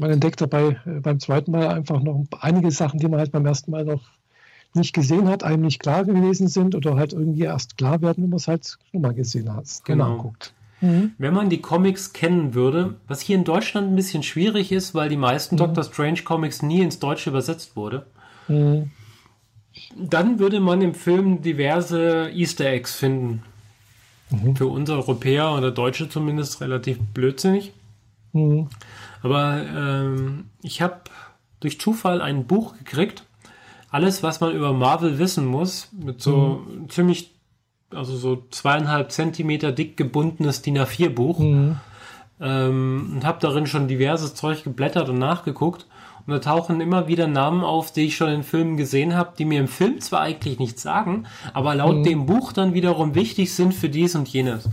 Man entdeckt dabei äh, beim zweiten Mal einfach noch einige Sachen, die man halt beim ersten Mal noch nicht gesehen hat, einem nicht klar gewesen sind oder halt irgendwie erst klar werden, wenn man es halt nochmal gesehen hat. Genau. Anguckt. Mhm. Wenn man die Comics kennen würde, was hier in Deutschland ein bisschen schwierig ist, weil die meisten mhm. Doctor Strange Comics nie ins Deutsche übersetzt wurde, mhm. dann würde man im Film diverse Easter Eggs finden. Mhm. Für uns Europäer oder Deutsche zumindest relativ blödsinnig. Aber ähm, ich habe durch Zufall ein Buch gekriegt, alles, was man über Marvel wissen muss, mit so mhm. ziemlich, also so zweieinhalb Zentimeter dick gebundenes DIN A4-Buch. Mhm. Ähm, und habe darin schon diverses Zeug geblättert und nachgeguckt. Und da tauchen immer wieder Namen auf, die ich schon in Filmen gesehen habe, die mir im Film zwar eigentlich nichts sagen, aber laut mhm. dem Buch dann wiederum wichtig sind für dies und jenes.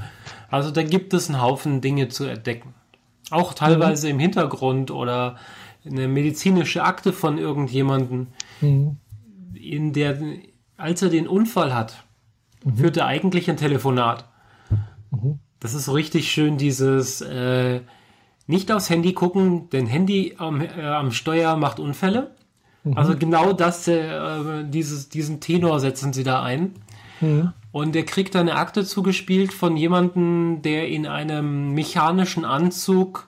Also da gibt es einen Haufen Dinge zu entdecken. Auch teilweise mhm. im Hintergrund oder eine medizinische Akte von irgendjemandem. Mhm in der, als er den Unfall hat, mhm. führt er eigentlich ein Telefonat. Mhm. Das ist so richtig schön, dieses äh, nicht aufs Handy gucken, denn Handy am, äh, am Steuer macht Unfälle. Mhm. Also genau das, äh, dieses, diesen Tenor setzen sie da ein. Mhm. Und er kriegt eine Akte zugespielt von jemandem, der in einem mechanischen Anzug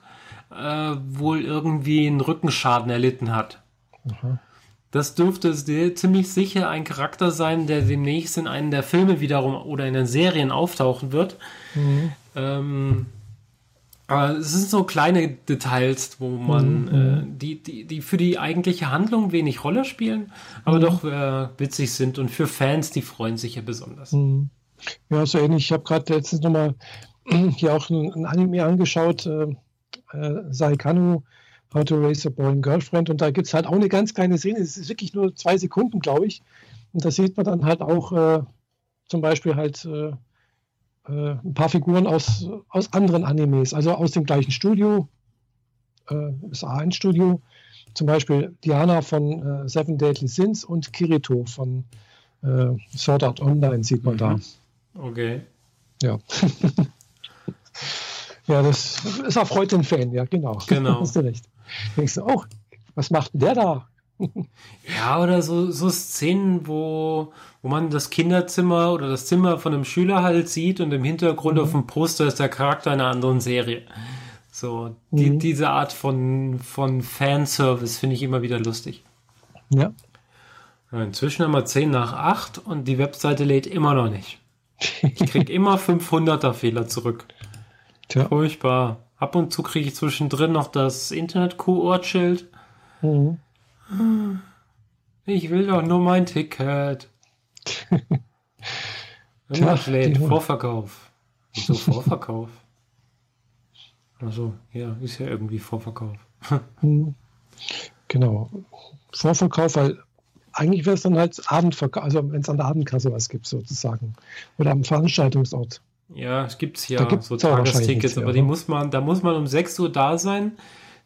äh, wohl irgendwie einen Rückenschaden erlitten hat. Mhm. Das dürfte ziemlich sicher ein Charakter sein, der demnächst in einem der Filme wiederum oder in den Serien auftauchen wird. Mhm. Ähm, aber es sind so kleine Details, wo man, mhm. äh, die, die, die für die eigentliche Handlung wenig Rolle spielen, aber mhm. doch äh, witzig sind und für Fans, die freuen sich ja besonders. Mhm. Ja, so ähnlich. Ich habe gerade letztens nochmal hier auch ein, Anime angeschaut, äh, äh, Saikanu How to Raise a Boy and Girlfriend. Und da gibt es halt auch eine ganz kleine Szene. Es ist wirklich nur zwei Sekunden, glaube ich. Und da sieht man dann halt auch äh, zum Beispiel halt äh, ein paar Figuren aus, aus anderen Animes, also aus dem gleichen Studio, äh, das A1-Studio. Zum Beispiel Diana von äh, Seven Deadly Sins und Kirito von äh, Sword Art Online sieht man mhm. da. Okay. Ja. ja, das ist erfreut den Fan, ja, genau. Genau. Hast du recht denkst du, oh, was macht denn der da? Ja, oder so, so Szenen, wo, wo man das Kinderzimmer oder das Zimmer von einem Schüler halt sieht und im Hintergrund mhm. auf dem Poster ist der Charakter einer anderen Serie. So, die, mhm. diese Art von, von Fanservice finde ich immer wieder lustig. Ja. Inzwischen haben wir 10 nach 8 und die Webseite lädt immer noch nicht. Ich kriege immer 500er Fehler zurück. Tja. Furchtbar. Ab und zu kriege ich zwischendrin noch das Internet-Q-Ortschild. Mhm. Ich will doch nur mein Ticket. Immer schlägt. Vorverkauf. Wieso Vorverkauf? Also, ja, ist ja irgendwie Vorverkauf. Mhm. genau. Vorverkauf, weil eigentlich wäre es dann halt Abendverkauf, also wenn es an der Abendkasse was gibt, sozusagen. Oder am Veranstaltungsort. Ja, es gibt ja gibt's so Tagestickets, aber die muss man, da muss man um 6 Uhr da sein,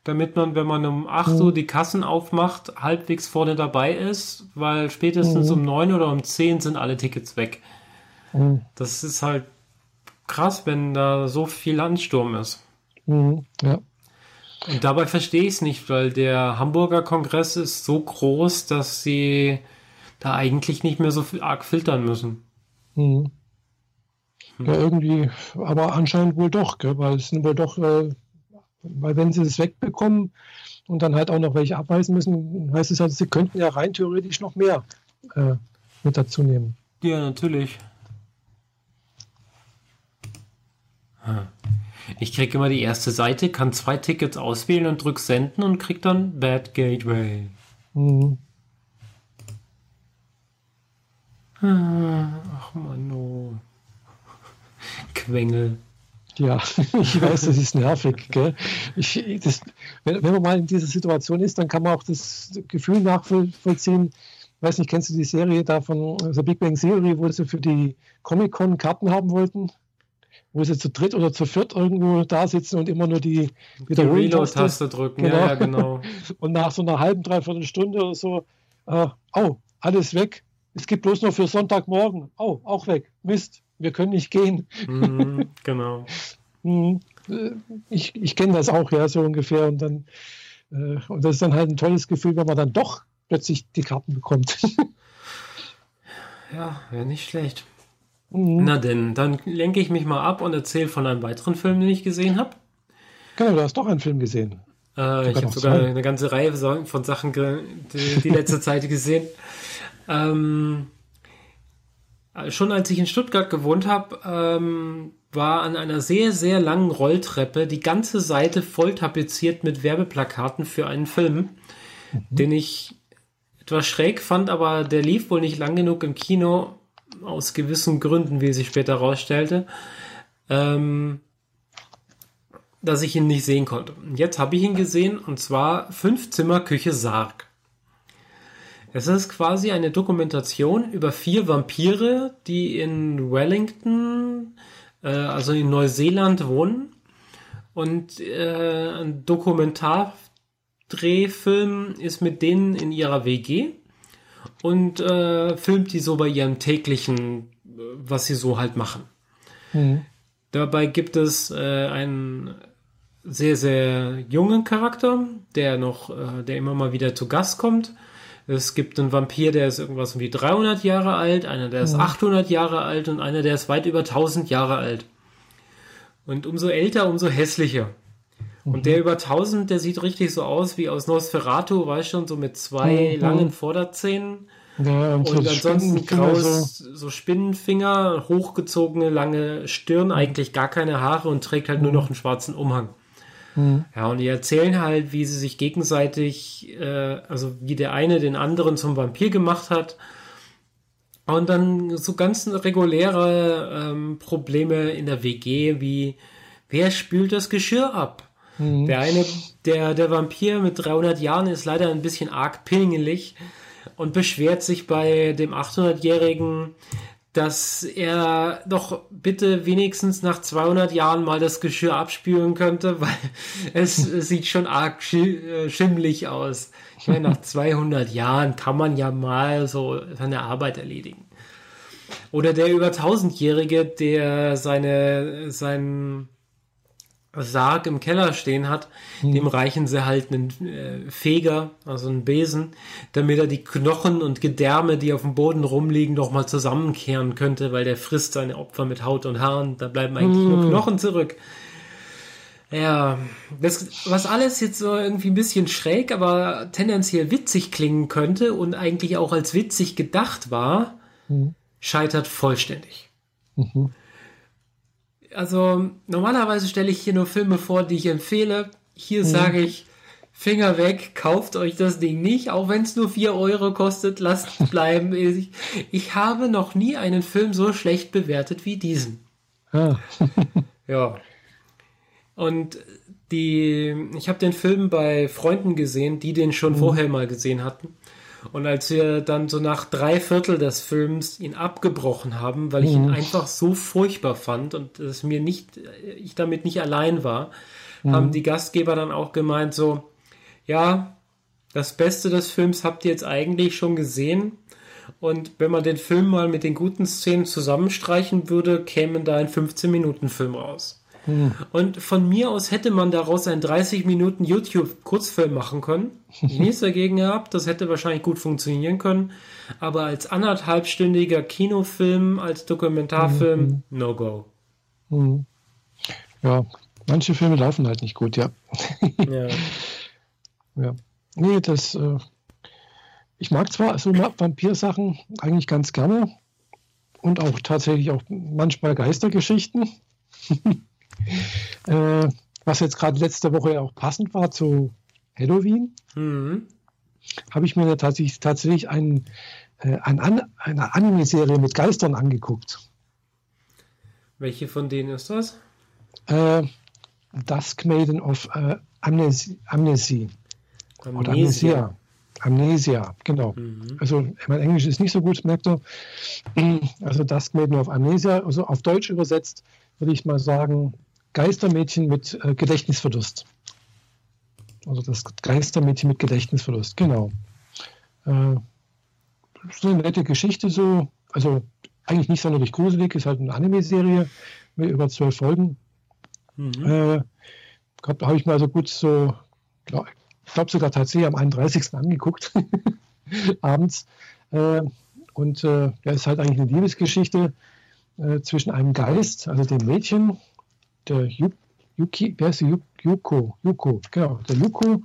damit man, wenn man um 8 mhm. Uhr die Kassen aufmacht, halbwegs vorne dabei ist, weil spätestens mhm. um 9 oder um 10 sind alle Tickets weg. Mhm. Das ist halt krass, wenn da so viel Ansturm ist. Mhm. Ja. Und dabei verstehe ich es nicht, weil der Hamburger Kongress ist so groß, dass sie da eigentlich nicht mehr so viel arg filtern müssen. Mhm. Ja, irgendwie, aber anscheinend wohl doch, gell, weil es sind wohl doch, äh, weil wenn sie es wegbekommen und dann halt auch noch welche abweisen müssen, heißt es halt, sie könnten ja rein theoretisch noch mehr äh, mit dazu nehmen. Ja, natürlich. Ich kriege immer die erste Seite, kann zwei Tickets auswählen und drück Senden und krieg dann Bad Gateway. Mhm. Ach Mano. Quengel. Ja, ich weiß, das ist nervig. Gell? Ich, das, wenn, wenn, man mal in dieser Situation ist, dann kann man auch das Gefühl nachvollziehen. Ich weiß nicht, kennst du die Serie da von also Big Bang Theory, wo sie für die Comic-Con Karten haben wollten? Wo sie zu dritt oder zu viert irgendwo da sitzen und immer nur die Wiederholtaste drücken. Genau. Ja, ja, genau. und nach so einer halben, dreiviertel Stunde oder so, äh, oh, alles weg. Es gibt bloß noch für Sonntagmorgen. Oh, auch weg. Mist, wir können nicht gehen. Mhm, genau. Mhm. ich ich kenne das auch, ja, so ungefähr. Und dann, äh, und das ist dann halt ein tolles Gefühl, wenn man dann doch plötzlich die Karten bekommt. ja, wäre nicht schlecht. Mhm. Na denn, dann lenke ich mich mal ab und erzähle von einem weiteren Film, den ich gesehen habe. Genau, du hast doch einen Film gesehen. Äh, ich habe sogar zwei. eine ganze Reihe von Sachen die, die letzte Zeit gesehen. Ähm, schon als ich in Stuttgart gewohnt habe, ähm, war an einer sehr, sehr langen Rolltreppe die ganze Seite voll tapeziert mit Werbeplakaten für einen Film, mhm. den ich etwas schräg fand, aber der lief wohl nicht lang genug im Kino, aus gewissen Gründen, wie sich später herausstellte, ähm, dass ich ihn nicht sehen konnte. Jetzt habe ich ihn gesehen und zwar Fünf Zimmer Küche Sarg. Es ist quasi eine Dokumentation über vier Vampire, die in Wellington, äh, also in Neuseeland wohnen. Und äh, ein Dokumentardrehfilm ist mit denen in ihrer WG und äh, filmt die so bei ihrem täglichen, was sie so halt machen. Mhm. Dabei gibt es äh, einen sehr, sehr jungen Charakter, der noch, äh, der immer mal wieder zu Gast kommt es gibt einen Vampir, der ist irgendwas wie 300 Jahre alt, einer, der ist 800 Jahre alt und einer, der ist weit über 1000 Jahre alt. Und umso älter, umso hässlicher. Und mhm. der über 1000, der sieht richtig so aus wie aus Nosferatu, weißt schon, so mit zwei mhm. langen Vorderzähnen. Ja, und, und ansonsten graues, so. so Spinnenfinger, hochgezogene lange Stirn, eigentlich gar keine Haare und trägt halt mhm. nur noch einen schwarzen Umhang. Mhm. Ja, und die erzählen halt, wie sie sich gegenseitig, äh, also wie der eine den anderen zum Vampir gemacht hat. Und dann so ganz reguläre ähm, Probleme in der WG, wie wer spült das Geschirr ab? Mhm. Der eine, der, der Vampir mit 300 Jahren ist leider ein bisschen arg pingelig und beschwert sich bei dem 800-Jährigen, dass er doch bitte wenigstens nach 200 Jahren mal das Geschirr abspülen könnte, weil es, sieht schon arg äh, schimmlig aus. Ich meine, nach 200 Jahren kann man ja mal so seine Arbeit erledigen. Oder der über 1000-Jährige, der seine, sein, Sarg im Keller stehen hat, mhm. dem reichen sie halt einen äh, Feger, also einen Besen, damit er die Knochen und Gedärme, die auf dem Boden rumliegen, noch mal zusammenkehren könnte, weil der frisst seine Opfer mit Haut und Haaren, da bleiben eigentlich mhm. nur Knochen zurück. Ja, das, was alles jetzt so irgendwie ein bisschen schräg, aber tendenziell witzig klingen könnte und eigentlich auch als witzig gedacht war, mhm. scheitert vollständig. Mhm also normalerweise stelle ich hier nur Filme vor, die ich empfehle. Hier mhm. sage ich, Finger weg, kauft euch das Ding nicht, auch wenn es nur 4 Euro kostet, lasst es bleiben. ich, ich, habe noch nie einen Film so schlecht bewertet wie diesen. Ah. ja. Und die, ich habe den Film bei Freunden gesehen, die den schon mhm. vorher mal gesehen hatten. Und als wir dann so nach drei Viertel des Films ihn abgebrochen haben, weil ich ihn mhm. einfach so furchtbar fand und es mir nicht, ich damit nicht allein war, mhm. haben die Gastgeber dann auch gemeint so, ja, das Beste des Films habt ihr jetzt eigentlich schon gesehen. Und wenn man den Film mal mit den guten Szenen zusammenstreichen würde, käme da ein 15-Minuten-Film raus. Hm. Und von mir aus hätte man daraus einen 30 Minuten YouTube-Kurzfilm machen können. Nichts dagegen gehabt, das hätte wahrscheinlich gut funktionieren können. Aber als anderthalbstündiger Kinofilm, als Dokumentarfilm, mhm. no go. Mhm. Ja, manche Filme laufen halt nicht gut, ja. ja. ja. Nee, das. Äh, ich mag zwar so Vampir-Sachen eigentlich ganz gerne und auch tatsächlich auch manchmal Geistergeschichten. äh, was jetzt gerade letzte Woche auch passend war zu Halloween, mhm. habe ich mir tatsächlich, tatsächlich ein, äh, ein, eine Anime-Serie mit Geistern angeguckt. Welche von denen ist das? Äh, Dusk Maiden of äh, Amnesie. Amnesie. Amnesia. Oder Amnesia. Amnesia, genau. Mhm. Also mein Englisch ist nicht so gut, merkt ihr. Also Dusk Maiden of Amnesia, also auf Deutsch übersetzt würde ich mal sagen, Geistermädchen mit äh, Gedächtnisverlust. Also das Geistermädchen mit Gedächtnisverlust, genau. Äh, so eine nette Geschichte so, also eigentlich nicht sonderlich gruselig, ist halt eine Anime-Serie mit über zwölf Folgen. Mhm. Äh, habe ich mir also gut so, glaub, ich glaube sogar tatsächlich am 31. angeguckt, abends. Äh, und äh, ja, ist halt eigentlich eine Liebesgeschichte äh, zwischen einem Geist, also dem Mädchen, der Yuki, wer ist die Yuko? Yuko, genau, der Yuko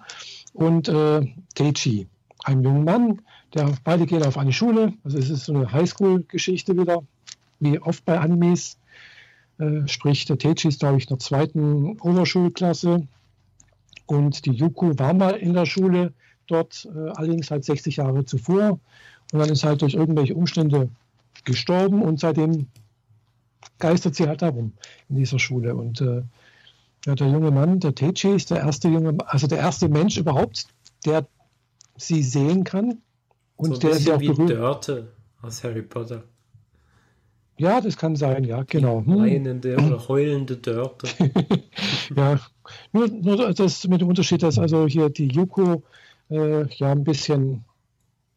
und äh, Teichi, einem jungen Mann, der beide gehen auf eine Schule. Also es ist so eine Highschool-Geschichte wieder, wie oft bei Animes. Äh, sprich, der Teichi ist, glaube ich, in der zweiten Oberschulklasse und die Yuko war mal in der Schule dort, äh, allerdings halt 60 Jahre zuvor. Und dann ist halt durch irgendwelche Umstände gestorben und seitdem geistert sie halt darum in dieser Schule. Und äh, ja, der junge Mann, der Teichi, ist der erste junge, also der erste Mensch überhaupt, der sie sehen kann. Und so der ist ja auch wie berühmt. Dörte aus Harry Potter. Ja, das kann sein, ja, genau. Hm. Weinende oder heulende Dörte. ja, nur, nur das mit dem Unterschied, dass also hier die Yuko äh, ja ein bisschen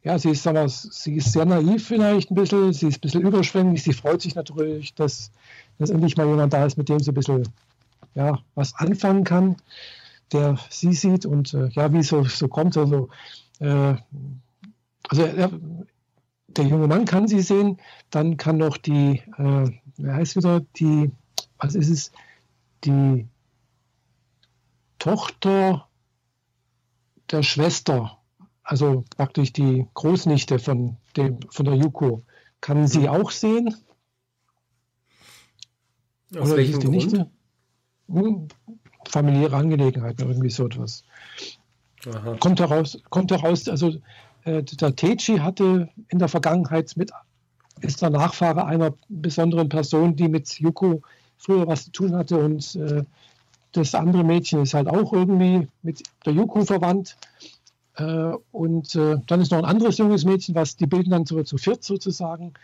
ja, sie ist, aber, sie ist sehr naiv vielleicht ein bisschen, sie ist ein bisschen überschwänglich, sie freut sich natürlich, dass, dass endlich mal jemand da ist, mit dem sie ein bisschen ja, was anfangen kann, der sie sieht und äh, ja, wie es so, so kommt. Also, äh, also er, der junge Mann kann sie sehen, dann kann noch die, äh, wer heißt wieder, die, was ist es, die Tochter der Schwester also praktisch die Großnichte von, dem, von der Yuko, kann sie mhm. auch sehen? Aus Oder welchem die Grund? Nichte? Hm, familiäre Angelegenheiten, irgendwie so etwas. Aha. Kommt heraus, kommt heraus, also äh, der Techi hatte in der Vergangenheit mit, ist der Nachfahre einer besonderen Person, die mit Yuko früher was zu tun hatte und äh, das andere Mädchen ist halt auch irgendwie mit der Yuko verwandt und äh, dann ist noch ein anderes junges Mädchen, was die bilden dann so zu viert sozusagen,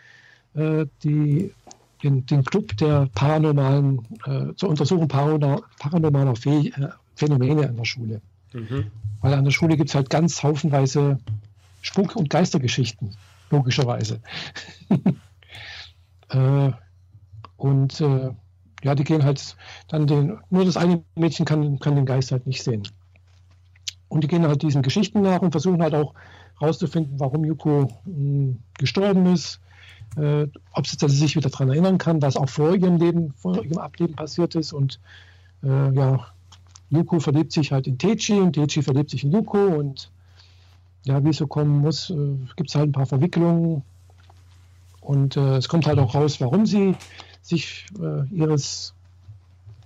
äh, die, den, den, Club der paranormalen, äh, zur Untersuchung paranormaler äh, Phänomene an der Schule. Mhm. Weil an der Schule gibt es halt ganz haufenweise Spuk- und Geistergeschichten, logischerweise. äh, und äh, ja, die gehen halt dann den, nur das eine Mädchen kann, kann den Geist halt nicht sehen. Und die gehen halt diesen Geschichten nach und versuchen halt auch herauszufinden, warum Yuko hm, gestorben ist, äh, ob sie sich wieder daran erinnern kann, was auch vor ihrem Leben, vor ihrem Ableben passiert ist. Und äh, ja, Yuko verliebt sich halt in Techi und Techi verliebt sich in Yuko und ja, wie es so kommen muss, äh, gibt es halt ein paar Verwicklungen und äh, es kommt halt auch raus, warum sie sich äh, ihres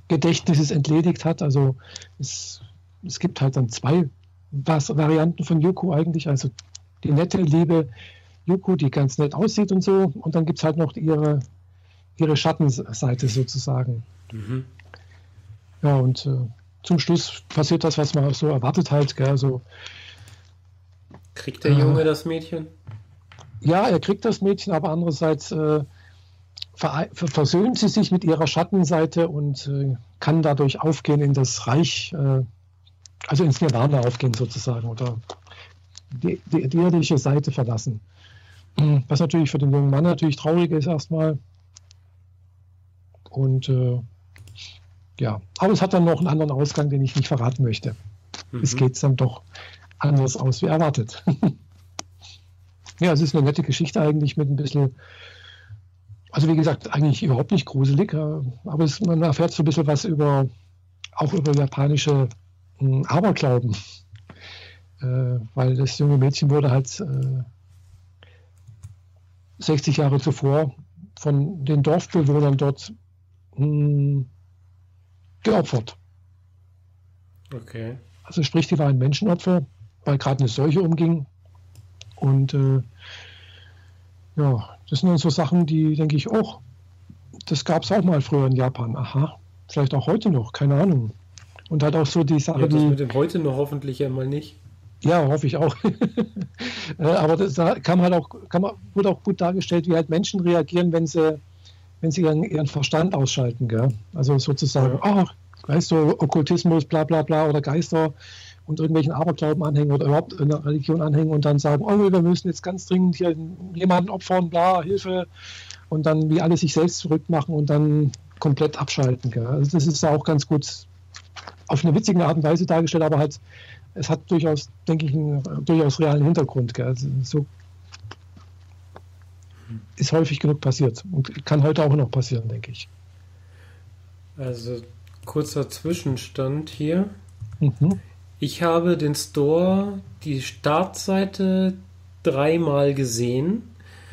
Gedächtnisses entledigt hat. Also es es gibt halt dann zwei Varianten von Yuko eigentlich. Also die nette, liebe Yuko, die ganz nett aussieht und so. Und dann gibt es halt noch ihre, ihre Schattenseite sozusagen. Mhm. Ja, und äh, zum Schluss passiert das, was man so erwartet halt. Gell? So, kriegt der Junge äh, das Mädchen? Ja, er kriegt das Mädchen, aber andererseits äh, versöhnt sie sich mit ihrer Schattenseite und äh, kann dadurch aufgehen in das Reich äh, also ins Nirvana aufgehen sozusagen oder die, die, die irdische Seite verlassen. Was natürlich für den jungen Mann natürlich traurig ist erstmal. Und äh, ja, aber es hat dann noch einen anderen Ausgang, den ich nicht verraten möchte. Mhm. Es geht dann doch anders aus wie erwartet. ja, es ist eine nette Geschichte eigentlich mit ein bisschen, also wie gesagt, eigentlich überhaupt nicht gruselig, äh, aber es, man erfährt so ein bisschen was über, auch über japanische Aberglauben. Äh, weil das junge Mädchen wurde halt äh, 60 Jahre zuvor von den Dorfbewohnern dort mh, hm, geopfert. Okay. Also sprich, die war ein Menschenopfer, weil gerade eine Seuche umging. Und äh, ja, das sind dann so Sachen, die denke ich auch, das gab es auch mal früher in Japan. Aha, vielleicht auch heute noch, keine Ahnung. Und halt auch so die Sache, ja, das die. mit dem heute noch hoffentlich ja mal nicht. Ja, hoffe ich auch. Äh, aber das kam halt auch, man, wurde auch gut dargestellt, wie halt Menschen reagieren, wenn sie, wenn sie ihren, ihren Verstand ausschalten. Gell? Also sozusagen, ja. weißt du, Okkultismus, bla bla bla oder Geister und irgendwelchen Aberglauben anhängen oder überhaupt einer Religion anhängen und dann sagen, oh, wir müssen jetzt ganz dringend hier jemanden opfern, bla, Hilfe. Und dann wie alle sich selbst zurückmachen und dann komplett abschalten. Gell? Also das ist auch ganz gut auf eine witzige Art und Weise dargestellt, aber halt es hat durchaus, denke ich, einen durchaus realen Hintergrund. Also so ist häufig genug passiert und kann heute auch noch passieren, denke ich. Also kurzer Zwischenstand hier. Mhm. Ich habe den Store, die Startseite dreimal gesehen,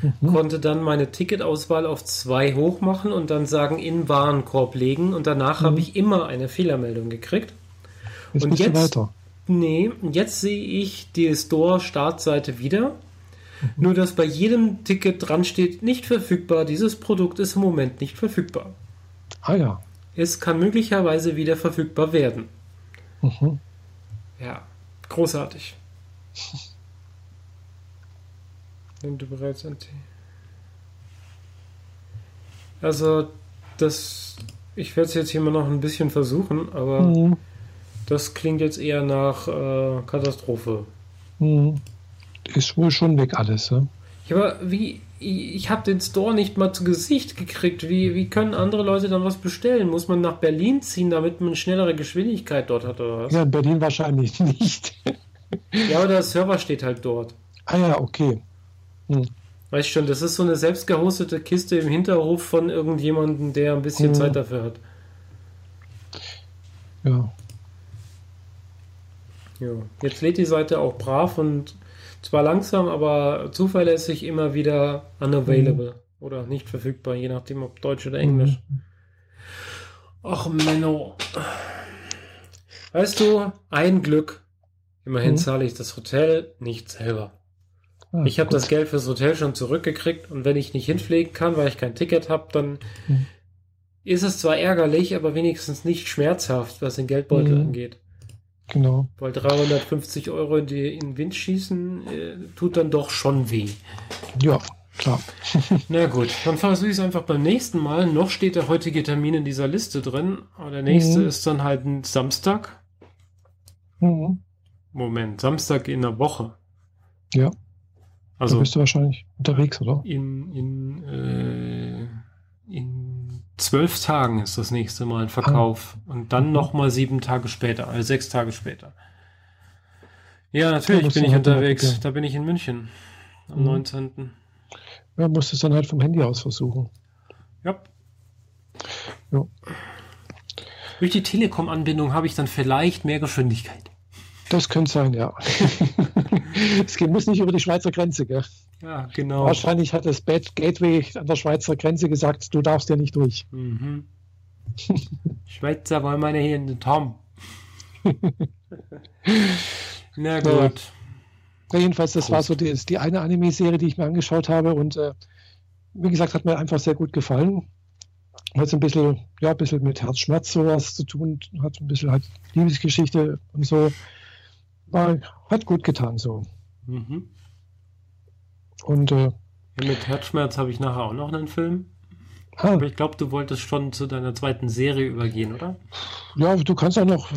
mhm. konnte dann meine Ticketauswahl auf zwei hochmachen und dann sagen in Warenkorb legen und danach mhm. habe ich immer eine Fehlermeldung gekriegt. Jetzt und jetzt weiter. Nee, jetzt sehe ich die Store-Startseite wieder. Mhm. Nur, dass bei jedem Ticket dran steht, nicht verfügbar. Dieses Produkt ist im Moment nicht verfügbar. Ah ja. Es kann möglicherweise wieder verfügbar werden. Mhm. Ja, großartig. Wenn du bereits an Also, das. Ich werde es jetzt hier mal noch ein bisschen versuchen, aber. Mhm. Das klingt jetzt eher nach äh, Katastrophe. Hm. Ist wohl schon weg alles, ja? Ja, aber wie, ich habe den Store nicht mal zu Gesicht gekriegt. Wie, wie können andere Leute dann was bestellen? Muss man nach Berlin ziehen, damit man schnellere Geschwindigkeit dort hat oder was? Ja, in Berlin wahrscheinlich nicht. ja, aber der Server steht halt dort. Ah ja, okay. Hm. Weißt schon, das ist so eine selbst gehostete Kiste im Hinterhof von irgendjemandem, der ein bisschen hm. Zeit dafür hat. Ja. Ja. Jetzt lädt die Seite auch brav und zwar langsam, aber zuverlässig immer wieder unavailable mhm. oder nicht verfügbar, je nachdem ob Deutsch oder Englisch. Mhm. Ach Menno. Weißt du, ein Glück. Immerhin mhm. zahle ich das Hotel nicht selber. Ah, ich habe das Geld fürs Hotel schon zurückgekriegt und wenn ich nicht hinfliegen kann, weil ich kein Ticket habe, dann mhm. ist es zwar ärgerlich, aber wenigstens nicht schmerzhaft, was den Geldbeutel mhm. angeht. Genau. Weil 350 Euro in, die, in den Wind schießen, äh, tut dann doch schon weh. Ja, klar. Na gut, dann versuche ich es einfach beim nächsten Mal. Noch steht der heutige Termin in dieser Liste drin. Aber der nächste mhm. ist dann halt ein Samstag. Mhm. Moment, Samstag in der Woche. Ja. Also da bist du wahrscheinlich unterwegs, oder? In, in, äh, in zwölf Tagen ist das nächste Mal ein Verkauf. Ah. Und dann nochmal sieben Tage später, also sechs Tage später. Ja, natürlich ja, bin ich halt unterwegs. Da bin ich in München am mhm. 19. Ja, musst es dann halt vom Handy aus versuchen. Ja. ja. Durch die Telekom-Anbindung habe ich dann vielleicht mehr Geschwindigkeit. Das könnte sein, ja. es muss nicht über die Schweizer Grenze, gell? Ja, genau. Wahrscheinlich hat das Bad Gateway an der Schweizer Grenze gesagt, du darfst ja nicht durch. Mhm. Schweizer wollen meine hier in den Tom. Na gut. Ja, jedenfalls, das Prost. war so die, die eine Anime-Serie, die ich mir angeschaut habe und äh, wie gesagt, hat mir einfach sehr gut gefallen. Hat so ein bisschen, ja, ein bisschen mit Herzschmerz sowas zu tun, hat ein bisschen halt Liebesgeschichte und so. War, hat gut getan so. Mhm. Und äh, ja, mit Herzschmerz habe ich nachher auch noch einen Film. Ah. Aber ich glaube, du wolltest schon zu deiner zweiten Serie übergehen, oder? Ja, du kannst auch noch,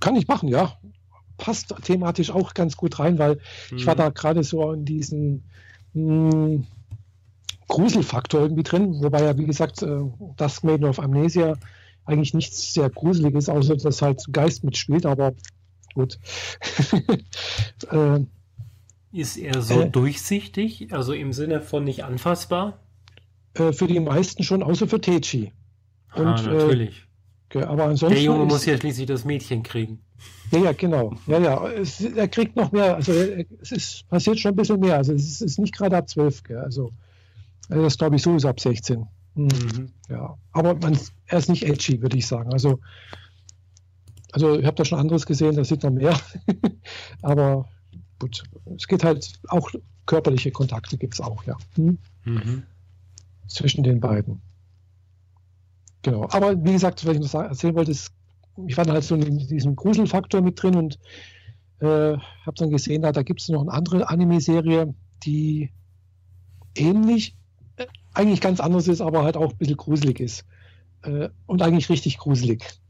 kann ich machen, ja. Passt thematisch auch ganz gut rein, weil mhm. ich war mhm. da gerade so in diesem mh, hm, Gruselfaktor irgendwie drin, wobei ja, wie gesagt, äh, das Maiden of Amnesia eigentlich nichts sehr Gruseliges, außer dass halt Geist mitspielt, aber gut. äh, ist er so äh, durchsichtig, also im Sinne von nicht anfassbar? Äh, für die meisten schon, außer für Techi. Und, ah, äh, natürlich. Äh, aber ansonsten Der Junge muss ja schließlich das Mädchen kriegen. Ja, ja, genau. Ja, ja. Es, er kriegt noch mehr, also es ist, passiert schon ein bisschen mehr. Also es ist, ist nicht gerade ab 12, gell? Also das glaube ich so ist ab 16. Hm, mhm. Ja, aber man, er ist nicht edgy, würde ich sagen. Also, also ich habe da schon anderes gesehen, da sieht man mehr. aber gut, es geht halt auch körperliche Kontakte gibt es auch, ja. Hm? Mhm. Zwischen den beiden. Genau. Aber wie gesagt, was ich noch erzählen wollte, ist, ich war dann halt so in diesem Gruselfaktor mit drin und äh, habe dann gesehen, da, da gibt es noch eine andere Anime-Serie, die ähnlich, äh, eigentlich ganz anders ist, aber halt auch ein bisschen gruselig ist. Äh, und eigentlich richtig gruselig.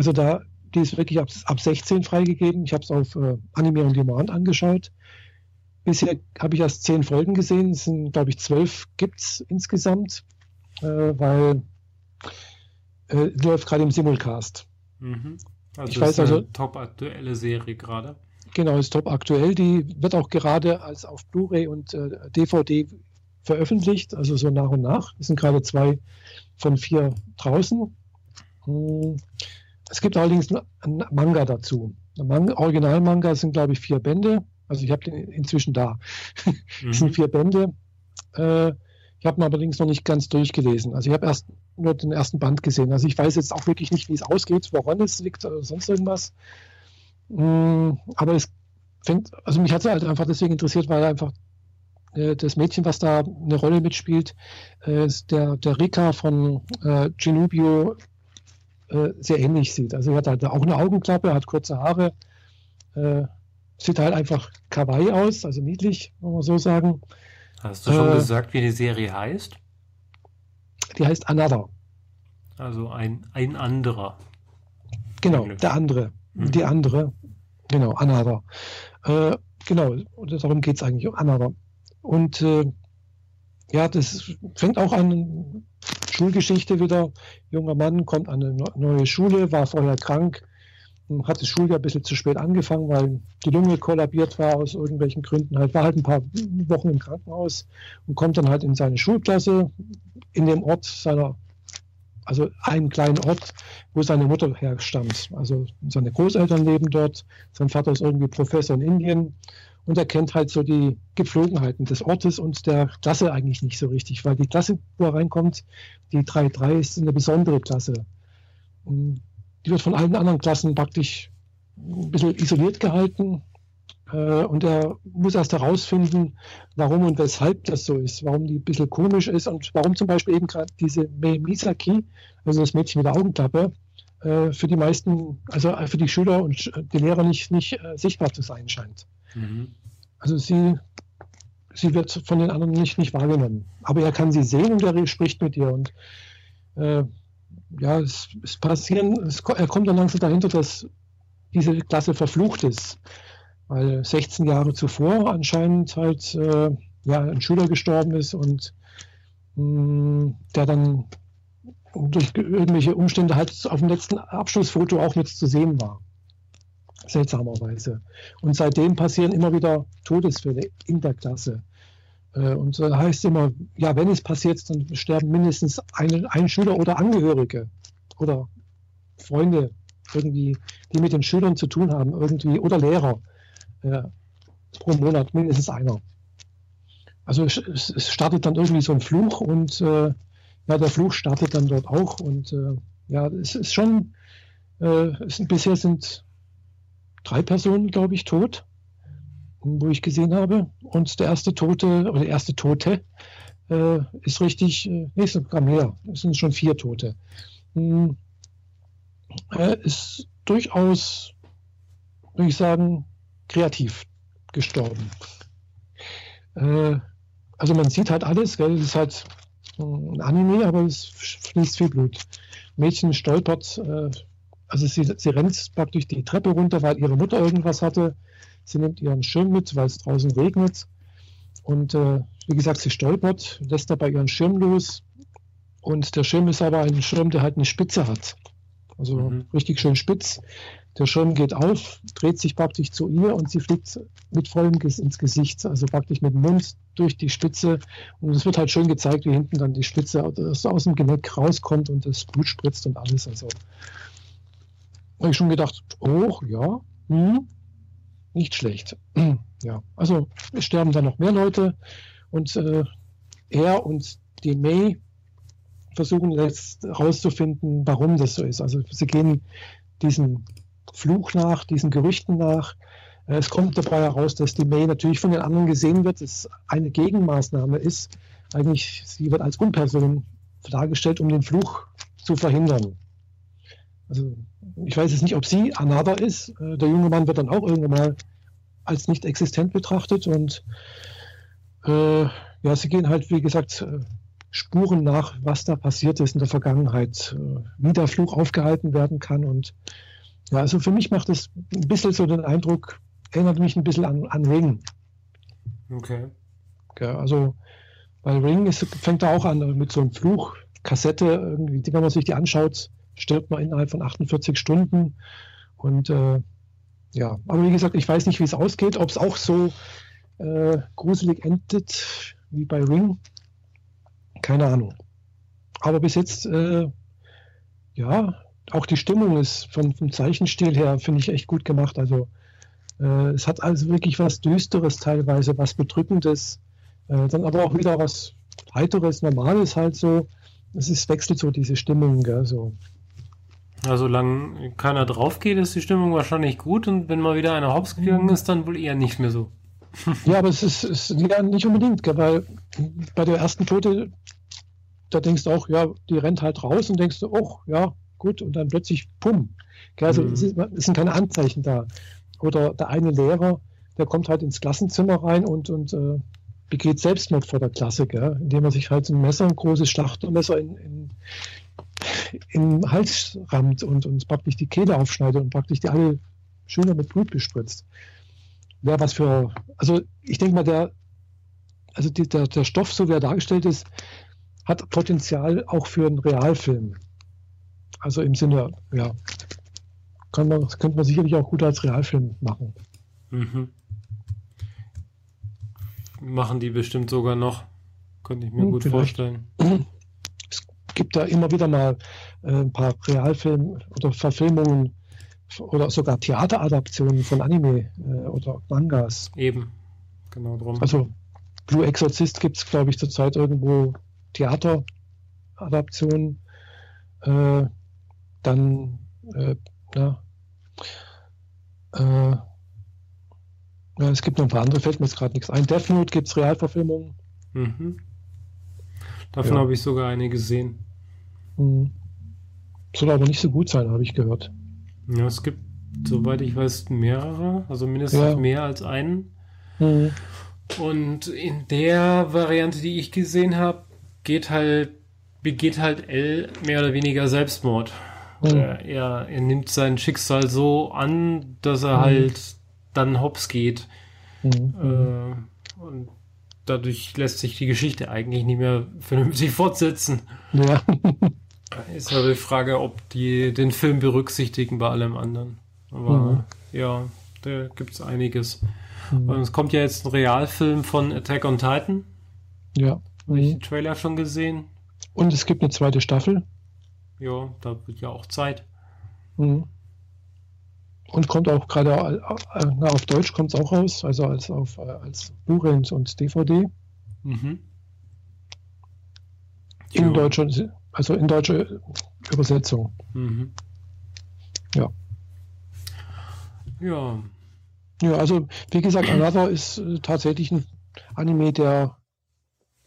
Also da, die ist wirklich ab, ab 16 freigegeben. Ich habe es auf äh, Anime on Demand angeschaut. Bisher habe ich erst zehn Folgen gesehen. Es sind, glaube ich, zwölf gibt es insgesamt, äh, weil äh, läuft gerade im Simulcast. Mhm. Also ich weiß ist eine also, top aktuelle Serie gerade. Genau, ist top aktuell. Die wird auch gerade als auf Blu-ray und äh, DVD veröffentlicht, also so nach und nach. Es sind gerade zwei von vier draußen. Hm. Es gibt allerdings ein Manga dazu. Manga, Original-Manga sind, glaube ich, vier Bände. Also ich habe den inzwischen da. Mhm. sind vier Bände. Äh, ich habe ihn allerdings noch nicht ganz durchgelesen. Also ich habe erst nur den ersten Band gesehen. Also ich weiß jetzt auch wirklich nicht, wie es ausgeht, woran es liegt oder sonst irgendwas. Mm, aber es fängt, also mich hat es halt einfach deswegen interessiert, weil einfach äh, das Mädchen, was da eine Rolle mitspielt, äh, der, der Rika von äh, Genubio äh, sehr ähnlich sieht. Also er hat halt auch eine Augenklappe, hat kurze Haare, äh, sieht halt einfach kawaii aus, also niedlich, muss man so sagen. Hast du schon äh, gesagt, wie die Serie heißt? Die heißt Another. Also ein, ein anderer. Genau, der andere. Mhm. Die andere. Genau, Another. Äh, genau, und darum geht es eigentlich um Another. Und äh, ja, das fängt auch an, Schulgeschichte wieder. Junger Mann kommt an eine neue Schule, war vorher krank, hat das Schuljahr ein bisschen zu spät angefangen, weil die Lunge kollabiert war aus irgendwelchen Gründen. Halt war halt ein paar Wochen im Krankenhaus und kommt dann halt in seine Schulklasse in dem Ort seiner, also einem kleinen Ort, wo seine Mutter herstammt. Also seine Großeltern leben dort, sein Vater ist irgendwie Professor in Indien und er kennt halt so die Gepflogenheiten des Ortes und der Klasse eigentlich nicht so richtig, weil die Klasse, wo er reinkommt, die 3-3 ist eine besondere Klasse. Und die wird von allen anderen Klassen praktisch ein bisschen isoliert gehalten. Äh, und er muss erst herausfinden, warum und weshalb das so ist, warum die ein bisschen komisch ist und warum zum Beispiel eben gerade diese Mei Misaki, also das Mädchen mit der Augenklappe, äh, für die meisten, also für die Schüler und die Lehrer nicht, nicht äh, sichtbar zu sein scheint. Mhm. Also sie, sie wird von den anderen nicht, nicht wahrgenommen. Aber er kann sie sehen und er spricht mit ihr. Und äh, ja, es, es passieren, es, er kommt dann langsam dahinter, dass diese Klasse verflucht ist. Weil 16 Jahre zuvor anscheinend halt äh, ja, ein Schüler gestorben ist und mh, hm, der dann durch irgendwelche Umstände halt auf dem letzten Abschlussfoto auch mit zu sehen war. Seltsamerweise. Und seitdem passieren immer wieder Todesfälle in der Klasse. Äh, und da heißt immer, ja, wenn es passiert, dann sterben mindestens ein, ein Schüler oder Angehörige oder Freunde irgendwie, die mit den Schülern zu tun haben, irgendwie oder Lehrer äh, pro Monat mindestens einer. Also es, es, startet dann irgendwie so ein Fluch und äh, ja, der Fluch startet dann dort auch und äh, ja, es ist schon, äh, es bisher sind drei Personen, glaube ich, tot wo ich gesehen habe. Und der erste Tote oder der erste Tote äh, ist richtig, äh, nee, sogar mehr. Es sind schon vier Tote. Hm, er ist durchaus, würde ich sagen, kreativ gestorben. Äh, also man sieht halt alles, gell? es ist halt ein Anime, aber es fließt viel Blut. Mädchen stolpert, äh, also sie, sie rennt praktisch die Treppe runter, weil ihre Mutter irgendwas hatte. Sie nimmt ihren Schirm mit, weil es draußen regnet. Und äh, wie gesagt, sie stolpert, lässt dabei ihren Schirm los. Und der Schirm ist aber ein Schirm, der halt eine Spitze hat. Also mhm. richtig schön spitz. Der Schirm geht auf, dreht sich praktisch zu ihr und sie fliegt mit vollem Ges ins Gesicht, also praktisch mit dem Mund durch die Spitze. Und es wird halt schön gezeigt, wie hinten dann die Spitze aus dem Gelenk rauskommt und das Blut spritzt und alles. Also habe ich schon gedacht, oh ja, hm, nicht schlecht. ja, also es sterben dann noch mehr Leute und äh, er und die May versuchen jetzt herauszufinden, warum das so ist. Also sie gehen diesen Fluch nach, diesen Gerüchten nach. Äh, es kommt dabei heraus, dass die May natürlich von den anderen gesehen wird, dass eine Gegenmaßnahme ist. Eigentlich, sie wird als Unperson dargestellt, um den Fluch zu verhindern. Also ich weiß jetzt nicht, ob sie Anada ist. Äh, der junge Mann wird dann auch irgendwann mal als nicht existent betrachtet und äh, ja, sie gehen halt, wie gesagt, äh, Spuren nach, was da passiert ist in der Vergangenheit, äh, wie der Fluch aufgehalten werden kann. Und ja, also für mich macht es ein bisschen so den Eindruck, erinnert mich ein bisschen an, an Ring. Okay. Ja, also bei Ring ist, fängt er auch an mit so einem Fluch, Kassette, irgendwie, wenn man sich die anschaut, stirbt man innerhalb von 48 Stunden. Und äh, ja, aber wie gesagt, ich weiß nicht, wie es ausgeht, ob es auch so äh, gruselig endet wie bei Ring. Keine Ahnung. Aber bis jetzt, äh, ja, auch die Stimmung ist vom, vom Zeichenstil her, finde ich echt gut gemacht. Also äh, es hat also wirklich was Düsteres teilweise, was Bedrückendes, äh, dann aber auch wieder was Heiteres, Normales halt so. Es ist, wechselt so diese Stimmung, gell, so. Ja, solange keiner drauf geht, ist die Stimmung wahrscheinlich gut und wenn mal wieder einer hops gegangen ist, dann wohl eher nicht mehr so. ja, aber es ist, ist ja nicht unbedingt, weil bei der ersten Tote, da denkst du auch, ja, die rennt halt raus und denkst du, oh, ja, gut, und dann plötzlich, pum. Also mhm. es, ist, es, sind keine Anzeichen da. Oder der eine Lehrer, der kommt halt ins Klassenzimmer rein und, und äh, begeht Selbstmord vor der Klasse, gell? indem er sich halt ein Messer, ein großes Schlachtermesser in, in, im Hals rammt und, und praktisch die Kehle aufschneidet und praktisch die alle schöner mit Blut bespritzt. Wäre was für, also ich denke mal, der, also die, der, der Stoff, so wie er dargestellt ist, hat Potenzial auch für einen Realfilm. Also im Sinne, ja, kann man, könnte man sicherlich auch gut als Realfilm machen. Mhm. Machen die bestimmt sogar noch. Könnte ich mir hm, gut vielleicht. vorstellen. gibt da immer wieder mal äh, ein paar Realfilm- oder Verfilmungen oder sogar Theateradaptionen von Anime äh, oder Mangas. Eben, genau drum. Also Blue Exorcist gibt es, glaube ich, zurzeit irgendwo Theateradaptionen. Äh, dann, äh, ja, äh, ja, es gibt noch ein paar andere, fällt mir jetzt gerade nichts ein. Death Note gibt es Realverfilmungen. Mhm. Davon ja. habe ich sogar eine gesehen. Hm. Soll aber nicht so gut sein, habe ich gehört. Ja, es gibt, soweit ich weiß, mehrere, also mindestens ja. mehr als einen. Mhm. Und in der Variante, die ich gesehen habe, geht halt, begeht halt L mehr oder weniger Selbstmord. Mhm. Er, er, nimmt sein Schicksal so an, dass er mhm. halt dann hops geht. Mhm. Äh, und dadurch lässt sich die Geschichte eigentlich nicht mehr vernünftig fortsetzen. Ja. Ist aber die Frage, ob die den Film berücksichtigen bei allem anderen. Aber mhm. ja, da gibt es einiges. Mhm. Und es kommt ja jetzt ein Realfilm von Attack on Titan. Ja. Habe ich mhm. den Trailer schon gesehen. Und es gibt eine zweite Staffel. Ja, da wird ja auch Zeit. Mhm. Und kommt auch gerade auf Deutsch kommt es auch raus, also als auf äh, als Blu-ray und DVD. Mhm. In ja. Deutschland also in deutsche Übersetzung. Mhm. Ja. Ja. Ja, also wie gesagt, Another ist äh, tatsächlich ein Anime, der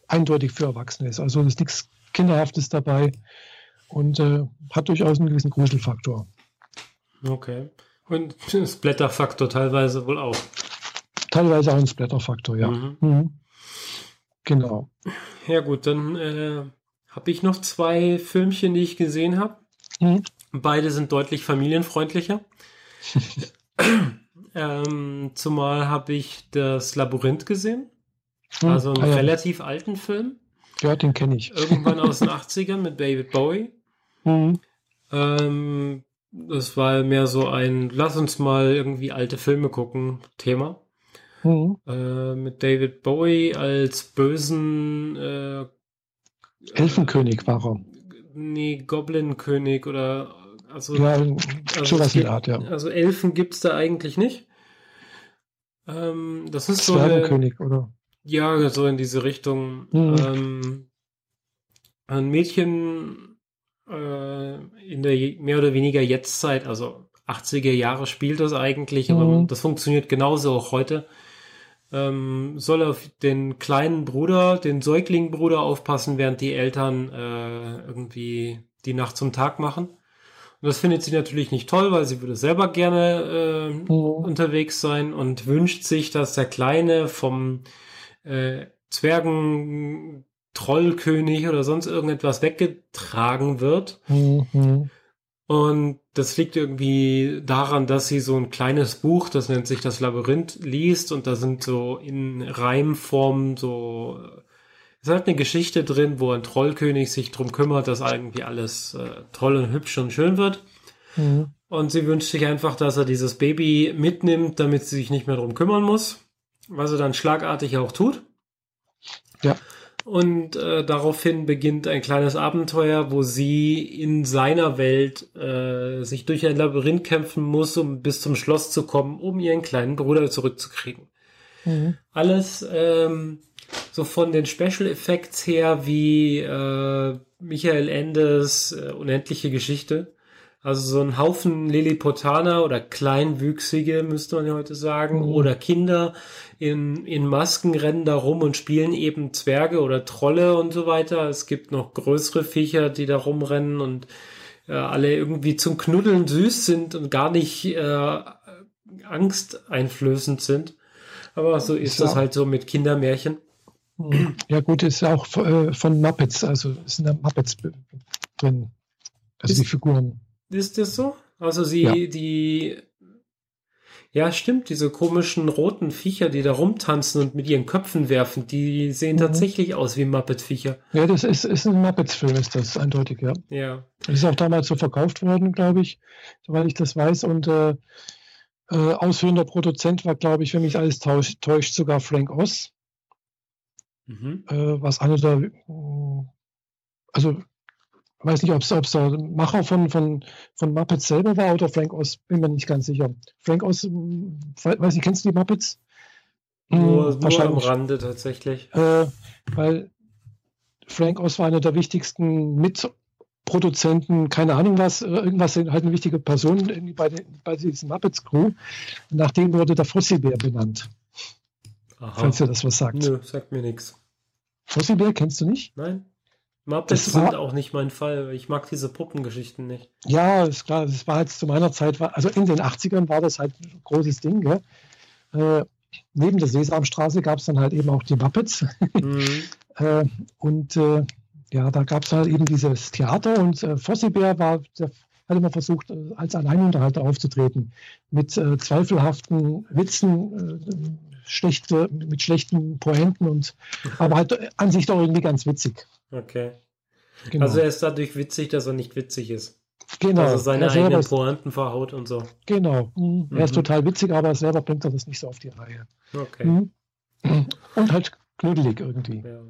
eindeutig für Erwachsene ist. Also ist nichts Kinderhaftes dabei und äh, hat durchaus einen gewissen Gruselfaktor. Okay. Und Splatterfaktor teilweise wohl auch. Teilweise auch ein Splatterfaktor, ja. Mhm. Mhm. Genau. Ja gut, dann äh, habe ich noch zwei Filmchen, die ich gesehen habe. Mhm. Beide sind deutlich familienfreundlicher. ähm, zumal habe ich das Labyrinth gesehen. Mhm. Also einen ah, ja. relativ alten Film. Ja, den kenne ich. Irgendwann aus den 80ern mit David Bowie. Mhm. Ähm, das war mehr so ein Lass uns mal irgendwie alte Filme gucken Thema. Mhm. Äh, mit David Bowie als bösen äh, Elfenkönig war er. Nee, Goblinkönig oder also, ja, also in Art, ja. Also Elfen gibt es da eigentlich nicht. Ähm, das ist so. Zwergenkönig, oder? Ja, so in diese Richtung. Mhm. Ähm, ein Mädchen äh, in der mehr oder weniger Jetztzeit, also 80er Jahre spielt das eigentlich, mhm. aber das funktioniert genauso auch heute. Ähm, soll auf den kleinen Bruder, den Säuglingbruder aufpassen, während die Eltern äh, irgendwie die Nacht zum Tag machen. Und das findet sie natürlich nicht toll, weil sie würde selber gerne äh, mhm. unterwegs sein und wünscht sich, dass der Kleine vom äh, Zwergen Trollkönig oder sonst irgendetwas weggetragen wird. Mhm. Und das liegt irgendwie daran, dass sie so ein kleines Buch, das nennt sich das Labyrinth, liest und da sind so in Reimform so, es ist halt eine Geschichte drin, wo ein Trollkönig sich drum kümmert, dass irgendwie alles äh, toll und hübsch und schön wird. Mhm. Und sie wünscht sich einfach, dass er dieses Baby mitnimmt, damit sie sich nicht mehr drum kümmern muss, was er dann schlagartig auch tut. Ja. Und äh, daraufhin beginnt ein kleines Abenteuer, wo sie in seiner Welt äh, sich durch ein Labyrinth kämpfen muss, um bis zum Schloss zu kommen, um ihren kleinen Bruder zurückzukriegen. Mhm. Alles ähm, so von den Special Effects her wie äh, Michael Endes äh, unendliche Geschichte. Also so ein Haufen Lilliputaner oder Kleinwüchsige, müsste man ja heute sagen, mhm. oder Kinder in, in Masken rennen da rum und spielen eben Zwerge oder Trolle und so weiter. Es gibt noch größere Viecher, die da rumrennen und äh, alle irgendwie zum Knuddeln süß sind und gar nicht äh, angsteinflößend sind. Aber so ist ja. das halt so mit Kindermärchen. Mhm. Ja gut, ist auch äh, von Muppets, also sind Muppets drin. Also ist, die Figuren. Ist das so? Also sie, ja. die, ja, stimmt, diese komischen roten Viecher, die da rumtanzen und mit ihren Köpfen werfen, die sehen mhm. tatsächlich aus wie Muppet-Viecher. Ja, das ist, ist ein Muppets-Film, ist das eindeutig, ja. Ja. Das ist auch damals so verkauft worden, glaube ich, soweit ich das weiß. Und äh, äh, ausführender Produzent war, glaube ich, wenn mich alles täuscht, täuscht sogar Frank Oz. Mhm. Äh, was einer der, also weiß nicht, ob es der Macher von, von, von Muppets selber war oder Frank Oz, bin mir nicht ganz sicher. Frank Oz, hm, weiß nicht, kennst du die Muppets? Nur, hm, nur am Rande tatsächlich. Äh, weil Frank Oz war einer der wichtigsten Mitproduzenten, keine Ahnung was, äh, irgendwas, halt eine wichtige Person bei, den, bei diesem Muppets Crew. Nach dem wurde der Fossilbär benannt. Aha. Falls dir das was sagt. Nö, sagt mir nichts. Fossilbär kennst du nicht? Nein. Muppets sind auch nicht mein Fall. Ich mag diese Puppengeschichten nicht. Ja, ist klar. Das war halt zu meiner Zeit, also in den 80ern war das halt ein großes Ding. Gell? Äh, neben der Sesamstraße gab es dann halt eben auch die Muppets. Mhm. äh, und äh, ja, da gab es halt eben dieses Theater und äh, Fossibär war, der hat immer versucht, äh, als Alleinunterhalter aufzutreten. Mit äh, zweifelhaften Witzen, äh, schlechte, mit schlechten Pointen und aber halt an sich doch irgendwie ganz witzig. Okay. Genau. Also er ist dadurch witzig, dass er nicht witzig ist. Genau. Also seine eigenen ist, Pointen verhaut und so. Genau. Mhm. Er ist mhm. total witzig, aber selber bringt er das nicht so auf die Reihe. Okay. Mhm. Und halt knuddelig irgendwie. Ja.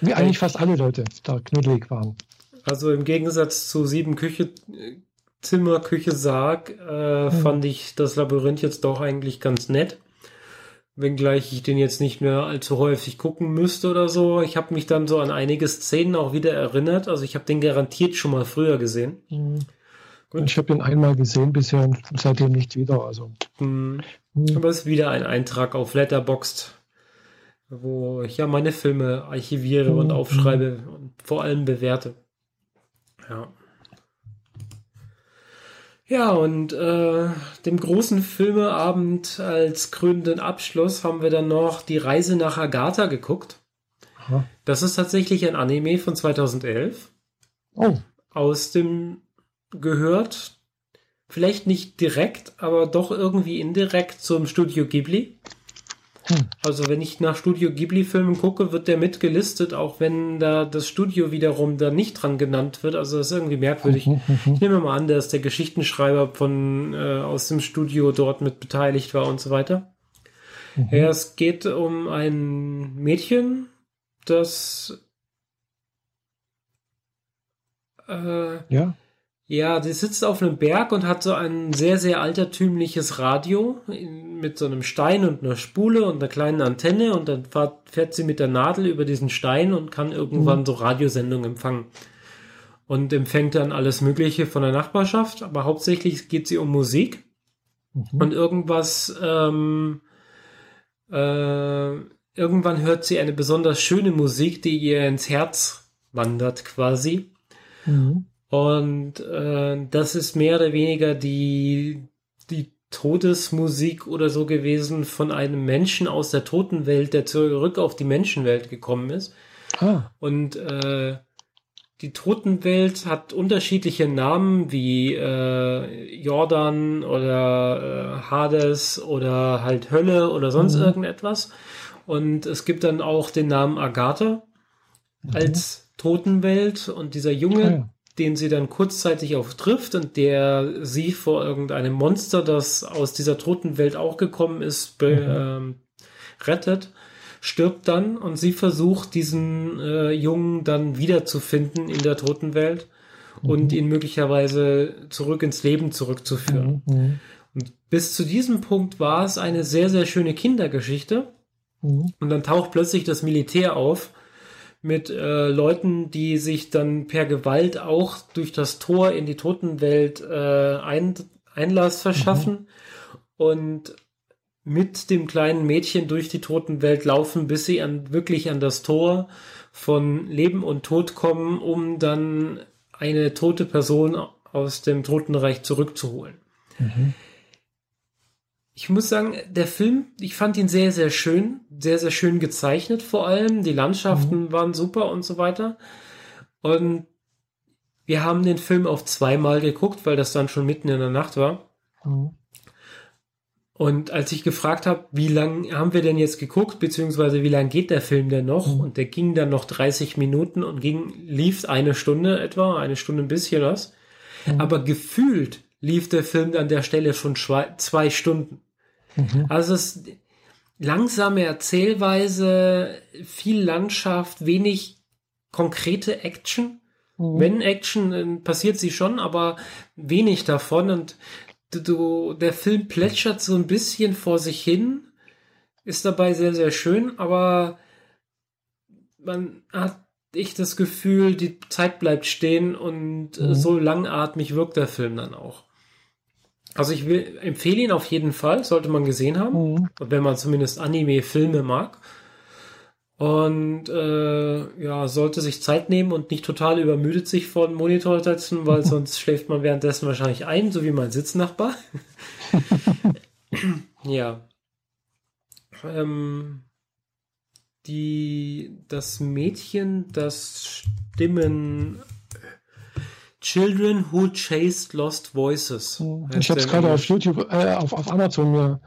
Wie eigentlich fast alle Leute da knuddelig waren. Also im Gegensatz zu sieben Küche, Zimmer, Küche, Sarg äh, mhm. fand ich das Labyrinth jetzt doch eigentlich ganz nett wenngleich ich den jetzt nicht mehr allzu häufig gucken müsste oder so. Ich habe mich dann so an einige Szenen auch wieder erinnert. Also ich habe den garantiert schon mal früher gesehen. Mhm. Und ich habe ihn einmal gesehen bisher und seitdem nicht wieder. Also. Mhm. Mhm. Aber es ist wieder ein Eintrag auf Letterboxd, wo ich ja meine Filme archiviere und mhm. aufschreibe und vor allem bewerte. Ja. Ja, und äh, dem großen Filmeabend als krönenden Abschluss haben wir dann noch die Reise nach Agatha geguckt. Aha. Das ist tatsächlich ein Anime von 2011. Oh. Aus dem gehört, vielleicht nicht direkt, aber doch irgendwie indirekt zum Studio Ghibli. Hm. Also wenn ich nach Studio Ghibli-Filmen gucke, wird der mitgelistet, auch wenn da das Studio wiederum da nicht dran genannt wird. Also das ist irgendwie merkwürdig. Mhm, mhm. ich nehme mal an, dass der Geschichtenschreiber von äh, aus dem Studio dort mit beteiligt war und so weiter. Mhm. Ja, es geht um ein Mädchen, das äh, ja Ja, sie sitzt auf einem Berg und hat so ein sehr, sehr altertümliches Radio mit so einem Stein und einer Spule und einer kleinen Antenne und dann fährt, fährt sie mit der Nadel über diesen Stein und kann irgendwann mhm. so Radiosendungen empfangen. Und empfängt dann alles Mögliche von der Nachbarschaft, aber hauptsächlich geht sie um Musik mhm. und irgendwas, ähm, äh, irgendwann hört sie eine besonders schöne Musik, die ihr ins Herz wandert quasi. Mhm. Und äh, das ist mehr oder weniger die, die Todesmusik oder so gewesen von einem Menschen aus der Totenwelt, der zurück auf die Menschenwelt gekommen ist. Ah. Und äh, die Totenwelt hat unterschiedliche Namen wie äh, Jordan oder äh, Hades oder halt Hölle oder sonst mhm. irgendetwas. Und es gibt dann auch den Namen Agatha mhm. als Totenwelt und dieser Junge, okay den sie dann kurzzeitig auch trifft und der sie vor irgendeinem Monster, das aus dieser toten Welt auch gekommen ist, mhm. ähm, rettet, stirbt dann und sie versucht, diesen äh, Jungen dann wiederzufinden in der toten Welt mhm. und ihn möglicherweise zurück ins Leben zurückzuführen. Mhm. mhm. Und bis zu diesem Punkt war es eine sehr, sehr schöne Kindergeschichte. Mhm. Und dann taucht plötzlich das Militär auf mit äh, Leuten, die sich dann per Gewalt auch durch das Tor in die Totenwelt äh, ein, Einlass verschaffen mhm. und mit dem kleinen Mädchen durch die Totenwelt laufen, bis sie an, wirklich an das Tor von Leben und Tod kommen, um dann eine tote Person aus dem Totenreich zurückzuholen. Mhm ich muss sagen, der Film, ich fand ihn sehr, sehr schön, sehr, sehr schön gezeichnet vor allem. Die Landschaften mhm. waren super und so weiter. Und wir haben den Film auf zweimal geguckt, weil das dann schon mitten in der Nacht war. Mhm. Und als ich gefragt habe, wie lang haben wir denn jetzt geguckt, beziehungsweise wie lang geht der Film denn noch? Mhm. Und der ging dann noch 30 Minuten und ging, lief eine Stunde etwa, eine Stunde ein bisschen was. Mhm. Aber gefühlt lief der Film an der Stelle schon zwei Stunden. Mhm. Also es langsame Erzählweise, viel Landschaft, wenig konkrete Action. Mhm. Wenn Action passiert sie schon, aber wenig davon und du, der Film plätschert so ein bisschen vor sich hin, ist dabei sehr, sehr schön, aber man hat ich das Gefühl, die Zeit bleibt stehen und mhm. so langatmig wirkt der Film dann auch. Also ich will, empfehle ihn auf jeden Fall, sollte man gesehen haben, mhm. wenn man zumindest Anime-Filme mag. Und äh, ja, sollte sich Zeit nehmen und nicht total übermüdet sich vor den Monitor setzen, weil sonst schläft man währenddessen wahrscheinlich ein, so wie mein Sitznachbar. ja. Ähm, die, das Mädchen, das Stimmen Children Who Chased Lost Voices. Hm, ich habe es gerade auf YouTube, äh, auf, auf Amazon mir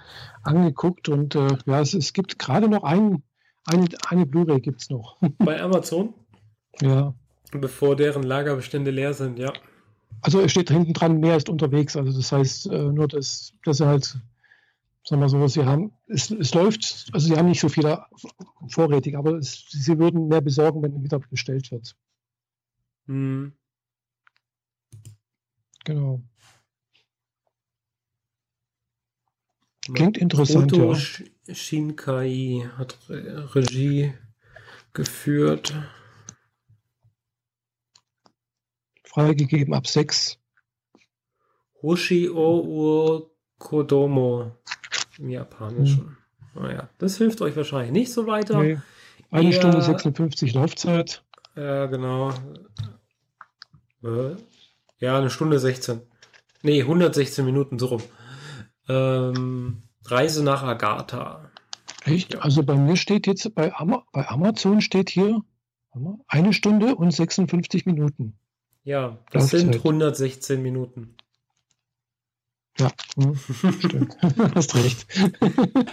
angeguckt und äh, ja, es, es gibt gerade noch ein, eine, Blu-ray gibt es noch. Bei Amazon? ja. Bevor deren Lagerbestände leer sind, ja. Also es steht hinten dran, mehr ist unterwegs. Also das heißt äh, nur, dass, dass sie halt, sagen wir so, sie haben, es, es läuft, also sie haben nicht so viel vorrätig, aber es, sie würden mehr besorgen, wenn wieder bestellt wird. Hm. Genau. Klingt interessant, Foto ja. Shinkai hat Regie geführt. Freigegeben ab 6. Hoshi o Kodomo im Japanischen. Hm. Naja, das hilft euch wahrscheinlich nicht so weiter. Nee. Eine Eher, Stunde 56 Laufzeit. Ja, genau. Äh, ja, eine Stunde 16. Nee, 116 Minuten so rum. Ähm, Reise nach Agatha. Echt? Also bei mir steht jetzt, bei, Ama bei Amazon steht hier eine Stunde und 56 Minuten. Ja, das Laufzeit. sind 116 Minuten. Ja, hm, stimmt. Hast recht.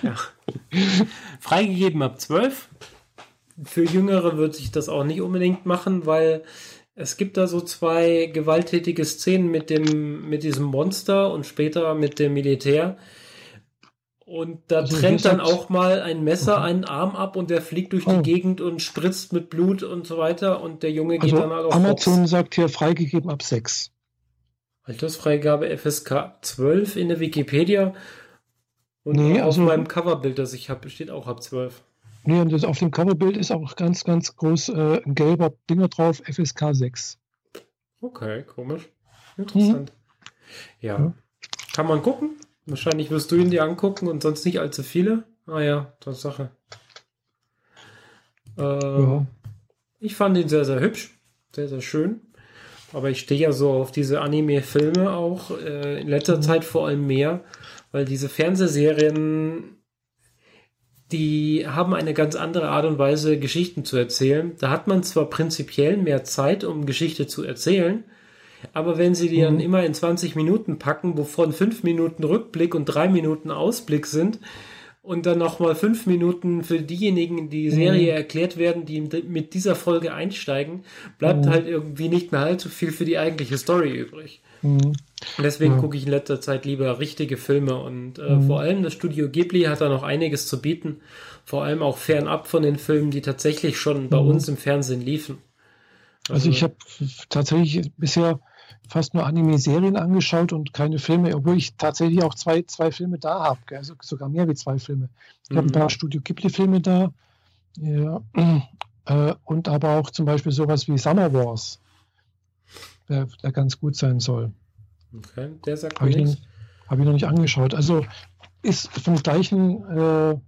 ja. Freigegeben ab 12. Für Jüngere wird sich das auch nicht unbedingt machen, weil es gibt da so zwei gewalttätige Szenen mit dem, mit diesem Monster und später mit dem Militär. Und da also trennt dann auch mal ein Messer okay. einen Arm ab und der fliegt durch oh. die Gegend und spritzt mit Blut und so weiter und der Junge geht also dann halt auf Amazon Box. sagt hier freigegeben ab 6. Altersfreigabe FSK 12 in der Wikipedia. Und nee, auf also, meinem Coverbild, das ich habe, steht auch ab 12. Nee, und auf dem Coverbild ist auch ganz, ganz groß äh, ein gelber Dinger drauf, FSK 6. Okay, komisch. Interessant. Mhm. Ja. ja. Kann man gucken. Wahrscheinlich wirst du ihn dir angucken und sonst nicht allzu viele. Ah ja, Tatsache. Äh, ja. Ich fand ihn sehr, sehr hübsch. Sehr, sehr schön. Aber ich stehe ja so auf diese Anime-Filme auch. Äh, in letzter mhm. Zeit vor allem mehr. Weil diese Fernsehserien die haben eine ganz andere Art und Weise, Geschichten zu erzählen. Da hat man zwar prinzipiell mehr Zeit, um Geschichte zu erzählen, aber wenn sie die mhm. dann immer in 20 Minuten packen, wovon 5 Minuten Rückblick und 3 Minuten Ausblick sind, und dann nochmal 5 Minuten für diejenigen, die Serie mhm. erklärt werden, die mit dieser Folge einsteigen, bleibt mhm. halt irgendwie nicht mehr allzu viel für die eigentliche Story übrig. Mhm. Deswegen gucke ich in letzter Zeit lieber richtige Filme und äh, mhm. vor allem das Studio Ghibli hat da noch einiges zu bieten. Vor allem auch fernab von den Filmen, die tatsächlich schon bei mhm. uns im Fernsehen liefen. Also, also ich habe tatsächlich bisher fast nur Anime-Serien angeschaut und keine Filme, obwohl ich tatsächlich auch zwei, zwei Filme da habe, also sogar mehr wie zwei Filme. Ich mhm. habe ein paar Studio Ghibli-Filme da ja, äh, und aber auch zum Beispiel sowas wie Summer Wars, der, der ganz gut sein soll. Okay, der sagt Habe ich, hab ich noch nicht angeschaut. Also ist vom gleichen äh,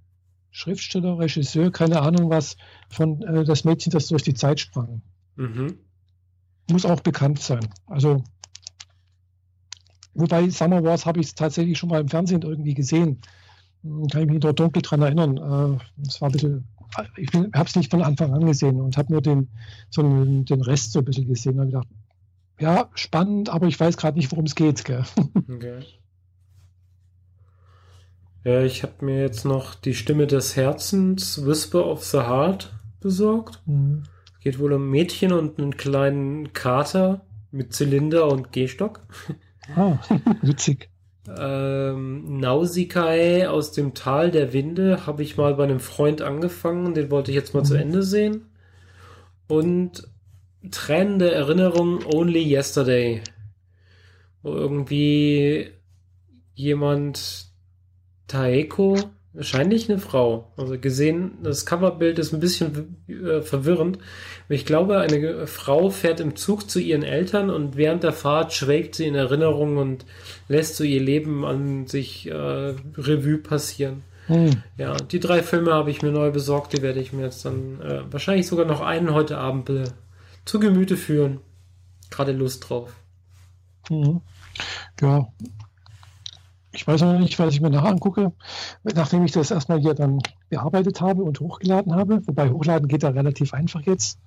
Schriftsteller, Regisseur, keine Ahnung was, von äh, das Mädchen, das durch die Zeit sprang. Mhm. Muss auch bekannt sein. Also, wobei Summer Wars habe ich tatsächlich schon mal im Fernsehen irgendwie gesehen. Hm, kann ich mich dort dunkel dran erinnern. Äh, es war ein bisschen, ich habe es nicht von Anfang an gesehen und habe nur den, so den, den Rest so ein bisschen gesehen. Da habe ich gedacht, ja, spannend, aber ich weiß gerade nicht, worum es geht. Gell? Okay. Ja, ich habe mir jetzt noch die Stimme des Herzens, Whisper of the Heart, besorgt. Mhm. Geht wohl um Mädchen und einen kleinen Kater mit Zylinder und Gehstock. Ah, witzig. ähm, Nausicaä aus dem Tal der Winde habe ich mal bei einem Freund angefangen, den wollte ich jetzt mal mhm. zu Ende sehen. Und trennende Erinnerung Only Yesterday. Wo irgendwie jemand Taeko, wahrscheinlich eine Frau, also gesehen, das Coverbild ist ein bisschen äh, verwirrend. Ich glaube, eine Frau fährt im Zug zu ihren Eltern und während der Fahrt schwelgt sie in Erinnerung und lässt so ihr Leben an sich äh, Revue passieren. Hm. Ja, die drei Filme habe ich mir neu besorgt, die werde ich mir jetzt dann äh, wahrscheinlich sogar noch einen heute Abend be zu Gemüte führen. Gerade Lust drauf. Mhm. Ja. Ich weiß noch nicht, was ich mir nachher angucke, nachdem ich das erstmal hier dann bearbeitet habe und hochgeladen habe. Wobei hochladen geht da relativ einfach jetzt.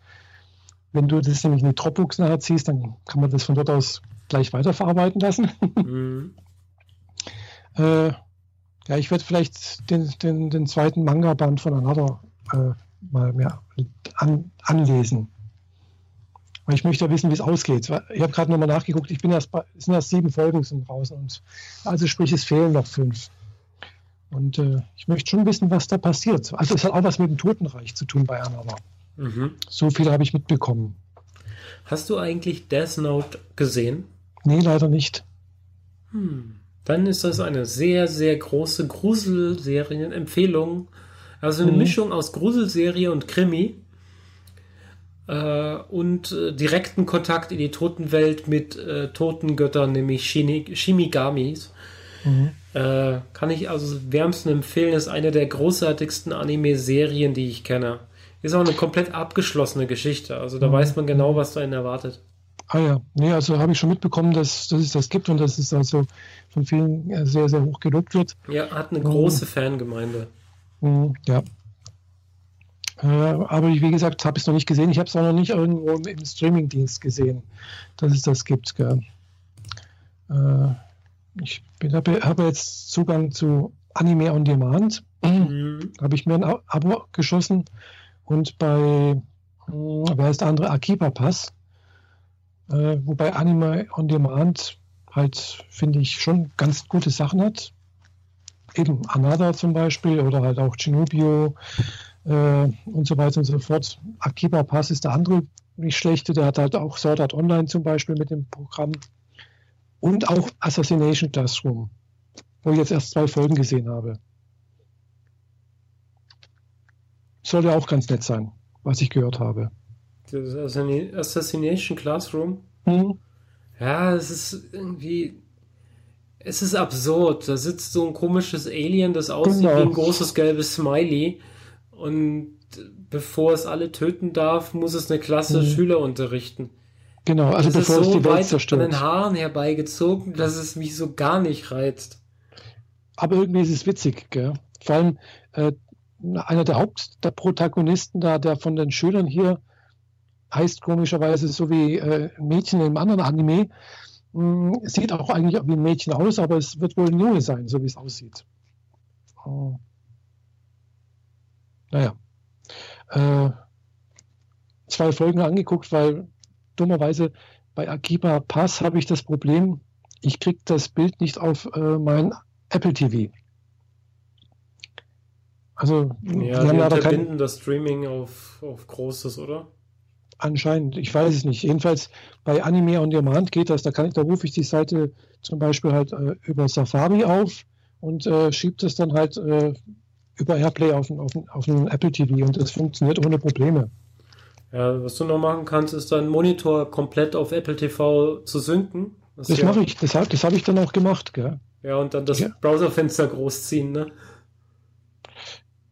Wenn du das nämlich in die Dropbox nachher ziehst, dann kann man das von dort aus gleich weiterverarbeiten lassen. Mhm. äh, ja, ich werde vielleicht den, den, den zweiten Manga-Band von Another äh, mal mehr an, anlesen. Und ich möchte ja wissen, wie es ausgeht. Ich habe gerade nochmal nachgeguckt, ich bin erst bei, es sind erst sieben Folgen sind draußen und also sprich, es fehlen noch fünf. Und äh, ich möchte schon wissen, was da passiert. Also es hat auch was mit dem Totenreich zu tun bei Anna. Mhm. So viel habe ich mitbekommen. Hast du eigentlich Death Note gesehen? Nee, leider nicht. Hm. Dann ist das eine sehr, sehr große Gruselserien-Empfehlung. Also eine mhm. Mischung aus Gruselserie und Krimi äh, und äh, direkten Kontakt in die Totenwelt mit äh, Totengöttern, nämlich Shimigamis. Mhm. Äh, kann ich also wärmsten empfehlen, ist eine der großartigsten Anime-Serien, die ich kenne. Ist auch eine komplett abgeschlossene Geschichte, also da mhm. weiß man genau, was da einen erwartet. Ah ja, nee, also habe ich schon mitbekommen, dass, dass es das gibt und dass es also von vielen äh, sehr, sehr hoch gelobt wird. Ja, hat eine große mhm. Fangemeinde. Mhm, ja, äh, aber wie gesagt, habe ich es noch nicht gesehen. Ich habe es auch noch nicht irgendwo im Streamingdienst gesehen, dass es das gibt. Gell. Äh, ich habe hab jetzt Zugang zu Anime on Demand. Mhm. habe ich mir ein Abo geschossen und bei, hm, wer heißt der andere, Akiba Pass. Äh, wobei Anime on Demand halt, finde ich, schon ganz gute Sachen hat. Eben Another zum Beispiel oder halt auch Chinubio äh, und so weiter und so fort. Akiba Pass ist der andere nicht schlechte, der hat halt auch Sword Art Online zum Beispiel mit dem Programm. Und auch Assassination Classroom, wo ich jetzt erst zwei Folgen gesehen habe. Soll ja auch ganz nett sein, was ich gehört habe. Das Assassination Classroom? Mhm. Ja, es ist irgendwie. Es ist absurd. Da sitzt so ein komisches Alien, das aussieht genau. wie ein großes gelbes Smiley. Und bevor es alle töten darf, muss es eine Klasse mhm. Schüler unterrichten. Genau, also das bevor ist so es die Welt zerstört. von den Haaren herbeigezogen, dass es mich so gar nicht reizt. Aber irgendwie ist es witzig, gell? Vor allem äh, einer der Hauptprotagonisten da, der von den Schülern hier heißt komischerweise so wie äh, Mädchen im anderen Anime. Mh, hm, sieht auch eigentlich wie ein Mädchen aus, aber es wird wohl ein Junge sein, so wie es aussieht. Oh. Naja. Äh, zwei Folgen angeguckt, weil dummerweise bei Akiba Pass habe ich das Problem, ich kriege das Bild nicht auf äh, mein Apple TV. Also, ja, die haben aber kein, das Streaming auf, auf Großes, oder? Anscheinend, ich weiß es nicht. Jedenfalls bei Anime on Demand geht das. Da, kann ich, da rufe ich die Seite zum Beispiel halt äh, über Safari auf und äh, schiebe das dann halt äh, über Airplay auf, auf, auf einen Apple TV und das funktioniert ohne Probleme. Ja, was du noch machen kannst, ist deinen Monitor komplett auf Apple TV zu synken. Das, das ja, mache ich, das, das habe ich dann auch gemacht, gell? Ja, und dann das ja. Browserfenster großziehen, ne?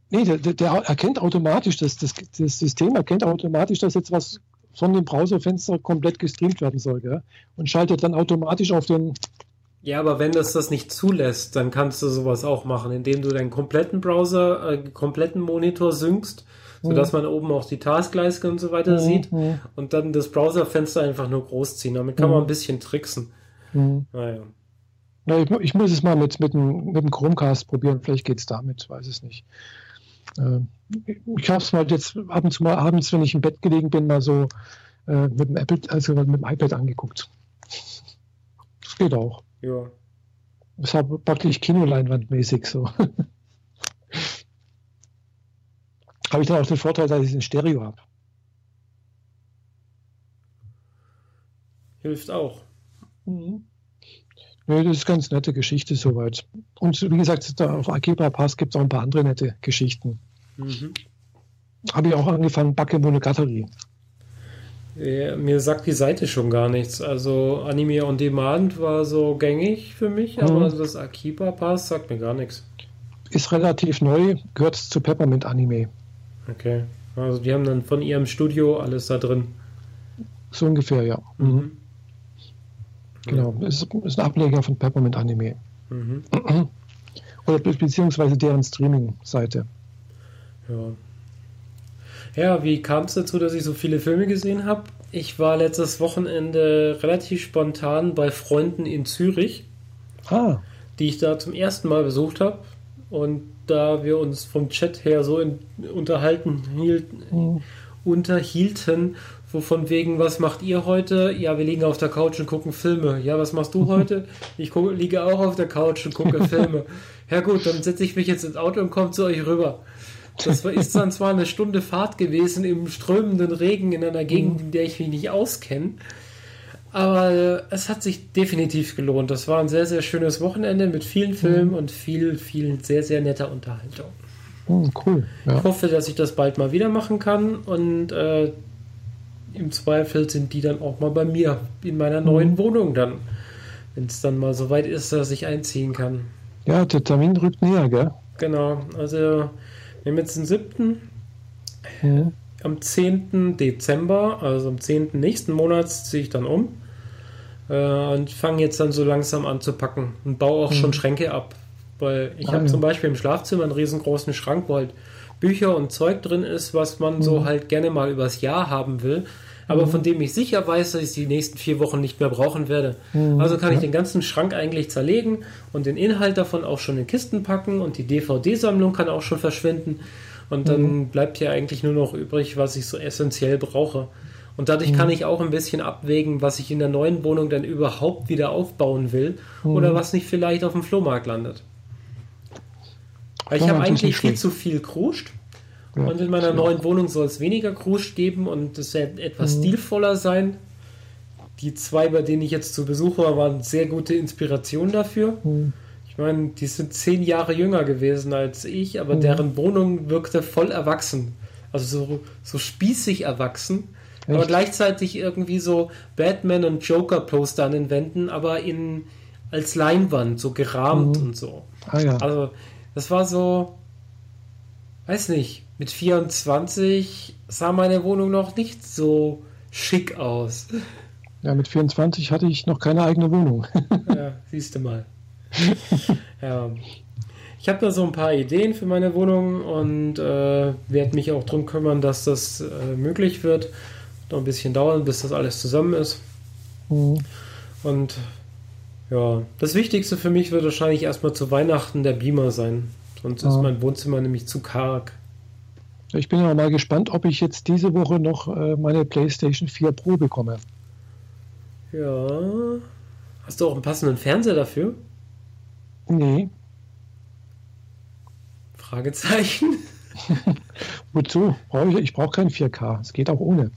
Nee, der, der, erkennt automatisch, das, das, das System erkennt automatisch, dass jetzt was von dem Browserfenster komplett gestreamt werden soll, gell? Und schaltet dann automatisch auf den. Ja, aber wenn das das nicht zulässt, dann kannst du sowas auch machen, indem du deinen kompletten Browser, äh, kompletten Monitor synkst sodass man oben auch die Taskleiste und so weiter mhm. sieht und dann das Browserfenster einfach nur groß ziehen. Damit kann man ein bisschen tricksen. Naja. Ja, ich, ich, muss es mal mit, mit, dem, mit dem Chromecast probieren. Vielleicht geht es damit, weiß es nicht. Äh, ich habe es mal jetzt ab und zu mal abends, wenn ich im Bett gelegen bin, mal so äh, mit dem Apple, also mit dem iPad angeguckt. Das geht auch. Ja. Das ist praktisch Kinoleinwandmäßig so. habe ich dann auch den Vorteil, dass ich es in Stereo habe. Hilft auch. Mhm. Nee, das ist ganz nette Geschichte soweit. Und wie gesagt, auf Akiba Pass gibt es auch ein paar andere nette Geschichten. Mhm. Habe ich auch angefangen, Backe Monogatari. Ja, mir sagt die Seite schon gar nichts. Also Anime on Demand war so gängig für mich, mhm. aber das Akiba Pass sagt mir gar nichts. Ist relativ neu, gehört zu Peppermint Anime. Okay. Also die haben dann von ihrem Studio alles da drin. So ungefähr, ja. Mhm. mhm. Genau, es ist, ist, ein Ableger von Peppermint Anime. Mhm. Oder beziehungsweise deren Streaming-Seite. Ja. Ja, wie kam es dazu, dass ich so viele Filme gesehen habe? Ich war letztes Wochenende relativ spontan bei Freunden in Zürich, ah. die ich da zum ersten Mal besucht habe. Und da wir uns vom Chat her so in, unterhalten hielten, mhm. unterhielten, so von wegen, was macht ihr heute? Ja, wir liegen auf der Couch und gucken Filme. Ja, was machst du heute? Ich gucke, liege auch auf der Couch und gucke Filme. Ja gut, dann setze ich mich jetzt ins Auto und komme zu euch rüber. Das ist dann zwar eine Stunde Fahrt gewesen im strömenden Regen in einer Gegend, in der ich mich nicht auskenne. Aber äh, es hat sich definitiv gelohnt. Das war ein sehr, sehr schönes Wochenende mit vielen mhm. Filmen und viel, viel sehr, sehr netter Unterhaltung. Oh, cool. Ja. Ich hoffe, dass ich das bald mal wieder machen kann und äh, im Zweifel sind die dann auch mal bei mir in meiner mhm. neuen Wohnung dann, wenn es dann mal so weit ist, dass ich einziehen kann. Ja, der Termin rückt näher, gell? Genau, also wir haben jetzt den 7. Ja. Am 10. Dezember, also am 10. nächsten Monats, ziehe ich dann um. Äh, und fange jetzt dann so langsam an zu packen und baue auch mhm. schon Schränke ab. Weil ich ah, habe ja. zum Beispiel im Schlafzimmer einen riesengroßen Schrank, wo halt Bücher und Zeug drin ist, was man mhm. so halt gerne mal übers Jahr haben will, aber mhm. von dem ich sicher weiß, dass ich die nächsten vier Wochen nicht mehr brauchen werde. Mhm. Also kann ich den ganzen Schrank eigentlich zerlegen und den Inhalt davon auch schon in Kisten packen und die DVD-Sammlung kann auch schon verschwinden. Und dann mhm. bleibt hier eigentlich nur noch übrig, was ich so essentiell brauche. Und dadurch mhm. kann ich auch ein bisschen abwägen, was ich in der neuen Wohnung dann überhaupt wieder aufbauen will mhm. oder was nicht vielleicht auf dem Flohmarkt landet. Weil ich habe eigentlich viel zu viel Kruscht. Ja, und in meiner neuen Wohnung soll es weniger Kruscht geben und es etwas mhm. stilvoller sein. die zwei, bei denen ich jetzt zu Besuch war, waren sehr gute Inspiration dafür. Mhm. Ich meine, die sind zehn Jahre jünger gewesen als ich, aber mhm. deren Wohnung wirkte voll erwachsen. Also so, so spießig erwachsen. Echt? Aber gleichzeitig irgendwie so Batman und Joker-Poster an den Wänden, aber in als Leinwand, so gerahmt mhm. und so. Ah, ja. Also, das war so, weiß nicht, mit 24 sah meine Wohnung noch nicht so schick aus. Ja, mit 24 hatte ich noch keine eigene Wohnung. ja, siehst du mal. ja. Ich habe da so ein paar Ideen für meine Wohnung und äh, werde mich auch darum kümmern, dass das äh, möglich wird. Noch ein bisschen dauern, bis das alles zusammen ist. Mhm. Und ja, das Wichtigste für mich wird wahrscheinlich erstmal zu Weihnachten der Beamer sein. Sonst ja. ist mein Wohnzimmer nämlich zu karg. Ich bin ja mal gespannt, ob ich jetzt diese Woche noch äh, meine PlayStation 4 Pro bekomme. Ja. Hast du auch einen passenden Fernseher dafür? Nee. Fragezeichen. Wozu? ich, ich brauche kein 4K. Es geht auch ohne.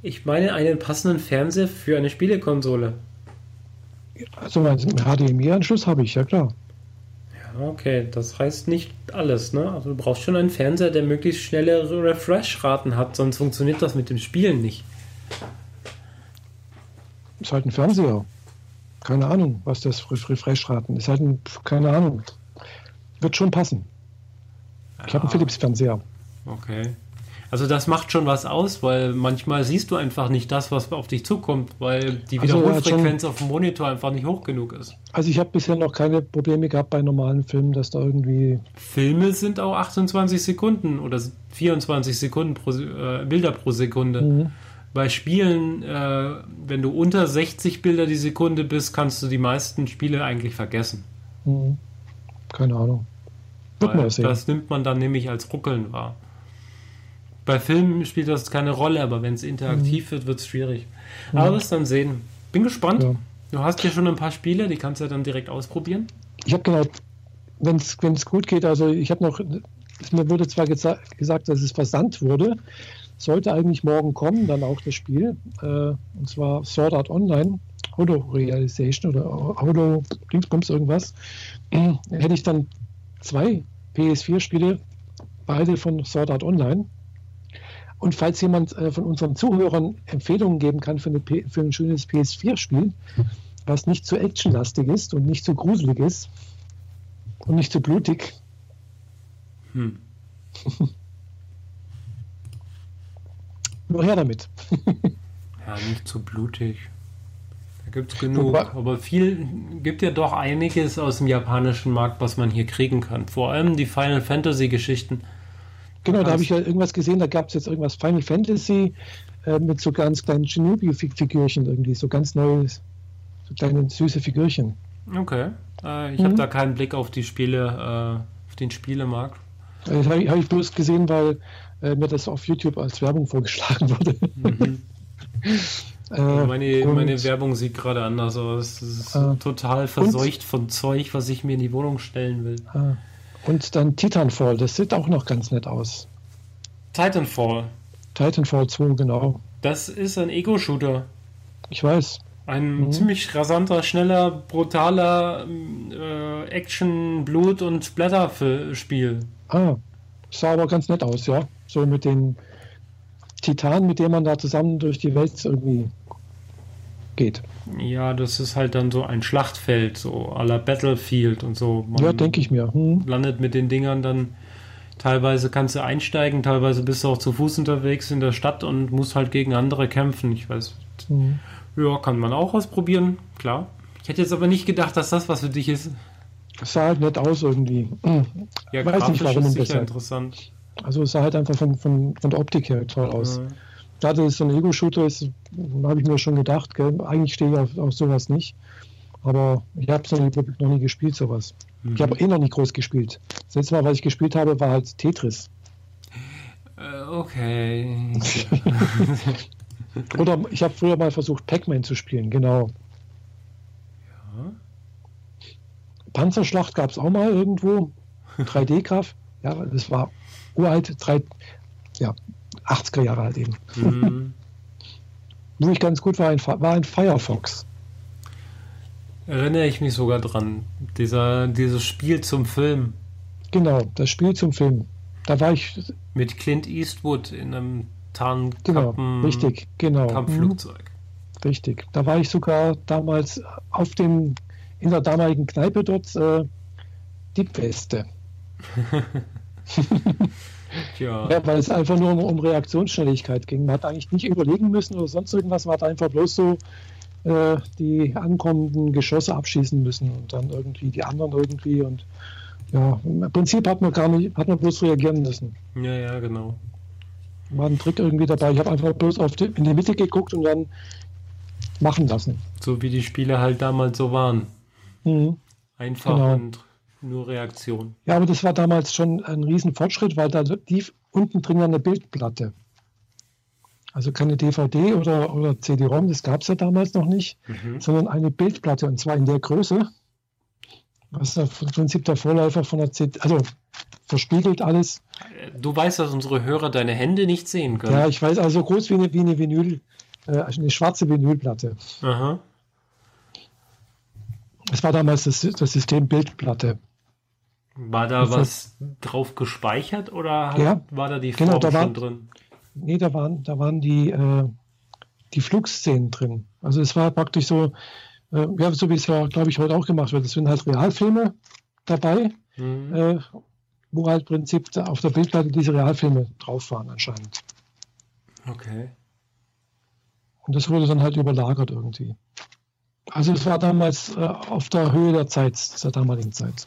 Ich meine einen passenden Fernseher für eine Spielekonsole. Also einen HDMI-Anschluss habe ich, ja klar. Ja, okay, das heißt nicht alles, ne? Also du brauchst schon einen Fernseher, der möglichst schnelle Refresh-Raten hat, sonst funktioniert das mit dem Spielen nicht. Ist halt ein Fernseher. Keine Ahnung, was das Refresh-Raten ist. Halt ein, keine Ahnung. Wird schon passen. Ich habe einen Philips-Fernseher. Okay. Also das macht schon was aus, weil manchmal siehst du einfach nicht das, was auf dich zukommt, weil die also, Wiederholfrequenz also, auf dem Monitor einfach nicht hoch genug ist. Also ich habe bisher noch keine Probleme gehabt bei normalen Filmen, dass da irgendwie... Filme sind auch 28 Sekunden oder 24 Sekunden pro, äh, Bilder pro Sekunde. Mhm. Bei Spielen, äh, wenn du unter 60 Bilder die Sekunde bist, kannst du die meisten Spiele eigentlich vergessen. Mhm. Keine Ahnung. Wird man sehen. Das nimmt man dann nämlich als Ruckeln wahr. Bei Filmen spielt das keine Rolle, aber wenn es interaktiv mhm. wird, wird es schwierig. Mhm. Aber wirst dann sehen. Bin gespannt. Ja. Du hast ja schon ein paar Spiele, die kannst du ja dann direkt ausprobieren. Ich habe genau, wenn es gut geht, also ich habe noch, mir wurde zwar geza gesagt, dass es versandt wurde, sollte eigentlich morgen kommen, dann auch das Spiel, äh, und zwar Sword Art Online, Auto Realization oder Auto Dingsbums irgendwas, hätte ich dann zwei PS4-Spiele, beide von Sword Art Online. Und falls jemand äh, von unseren Zuhörern Empfehlungen geben kann für, für ein schönes PS4-Spiel, was nicht zu actionlastig ist und nicht zu gruselig ist und nicht zu blutig. Hm. Nur her damit. ja, nicht zu blutig. Da gibt es genug. Aber viel gibt ja doch einiges aus dem japanischen Markt, was man hier kriegen kann. Vor allem die Final Fantasy Geschichten. Genau, da habe ich ja irgendwas gesehen, da gab es jetzt irgendwas Final Fantasy äh, mit so ganz kleinen Shinobi-Figürchen irgendwie, so ganz neue, so kleine süße Figürchen. Okay. Äh, ich mhm. habe da keinen Blick auf die Spiele, äh, auf den Spielemarkt. Äh, das habe ich, hab ich, bloß gesehen, weil äh, mir das auf YouTube als Werbung vorgeschlagen wurde. Mhm. Äh, meine, meine Werbung sieht gerade anders aus. Es ist total verseucht von Zeug, was ich mir in die Wohnung stellen will. Ah. Und dann Titanfall, das sieht auch noch ganz nett aus. Titanfall. Titanfall 2, genau. Das ist ein Ego-Shooter. Ich weiß. Ein mhm. ziemlich rasanter, schneller, brutaler äh, Action, Blut und Splatter-Spiel. Ah, sah aber ganz nett aus, ja. So mit den Titanen, mit denen man da zusammen durch die Welt irgendwie geht. Ja, das ist halt dann so ein Schlachtfeld, so à la Battlefield und so. Man ja, denke ich mir. Hm. Landet mit den Dingern dann. Teilweise kannst du einsteigen, teilweise bist du auch zu Fuß unterwegs in der Stadt und musst halt gegen andere kämpfen. Ich weiß. Hm. Ja, kann man auch ausprobieren, klar. Ich hätte jetzt aber nicht gedacht, dass das was für dich ist. Es sah halt nett aus irgendwie. Ja, weiß nicht, warum ist sicher interessant. Also es sah halt einfach von, von, von der Optik her toll aus. Ja da das so ein Ego-Shooter ist, habe ich mir schon gedacht, gell? eigentlich stehe ich auf, auf sowas nicht. Aber ich habe es noch, noch, nie gespielt, sowas. Mhm. Ich habe eh noch nicht groß gespielt. Das letzte Mal, was ich gespielt habe, war halt Tetris. Äh, okay. Oder ich habe früher mal versucht, Pac-Man zu spielen, genau. Ja. Panzerschlacht gab es auch mal irgendwo. 3D-Kraft. Ja, das war uralt. 3, ja, 80er Jahre halt eben. Mhm. wo ich ganz gut war, war ein Firefox. Erinnere ich mich sogar dran. Dieser, dieses Spiel zum Film. Genau, das Spiel zum Film. Da war ich. Mit Clint Eastwood in einem Tarnkappen. Genau, richtig, genau. Kampfflugzeug. Mhm. Richtig. Da war ich sogar damals auf dem, in der damaligen Kneipe dort äh, die Beste. ja. ja. weil es einfach nur um, um, Reaktionsschnelligkeit ging. Man hat eigentlich nicht überlegen müssen oder sonst irgendwas, man hat einfach bloß so äh, die ankommenden Geschosse abschießen müssen und dann irgendwie die anderen irgendwie und ja, im Prinzip hat man gar nicht, hat man bloß reagieren müssen. Ja, ja, genau. War ein Trick irgendwie dabei. Ich habe einfach bloß auf die, in die Mitte geguckt und dann machen lassen. So wie die Spiele halt damals so waren. Mhm. Einfach genau. und nur Reaktion. Ja, aber das war damals schon ein Riesenfortschritt, weil da lief unten drin eine Bildplatte. Also keine DVD oder, oder CD-ROM, das gab es ja damals noch nicht, mhm. sondern eine Bildplatte und zwar in der Größe. Was im Prinzip der Vorläufer von der CD, also verspiegelt alles. Du weißt, dass unsere Hörer deine Hände nicht sehen können. Ja, ich weiß, also groß wie eine, wie eine Vinyl, äh, eine schwarze Vinylplatte. Aha. Es war damals das, das System Bildplatte. War da was drauf gespeichert oder ja, war da die Form genau, da schon war, drin? Nee, da waren, da waren die, äh, die Flugszenen drin. Also es war praktisch so, äh, ja, so wie es ja, glaube ich, heute auch gemacht wird. Es sind halt Realfilme dabei, mhm. äh, wo halt im Prinzip auf der Bildplatte diese Realfilme drauf waren anscheinend. Okay. Und das wurde dann halt überlagert irgendwie. Also es war damals äh, auf der Höhe der Zeit, der damaligen Zeit.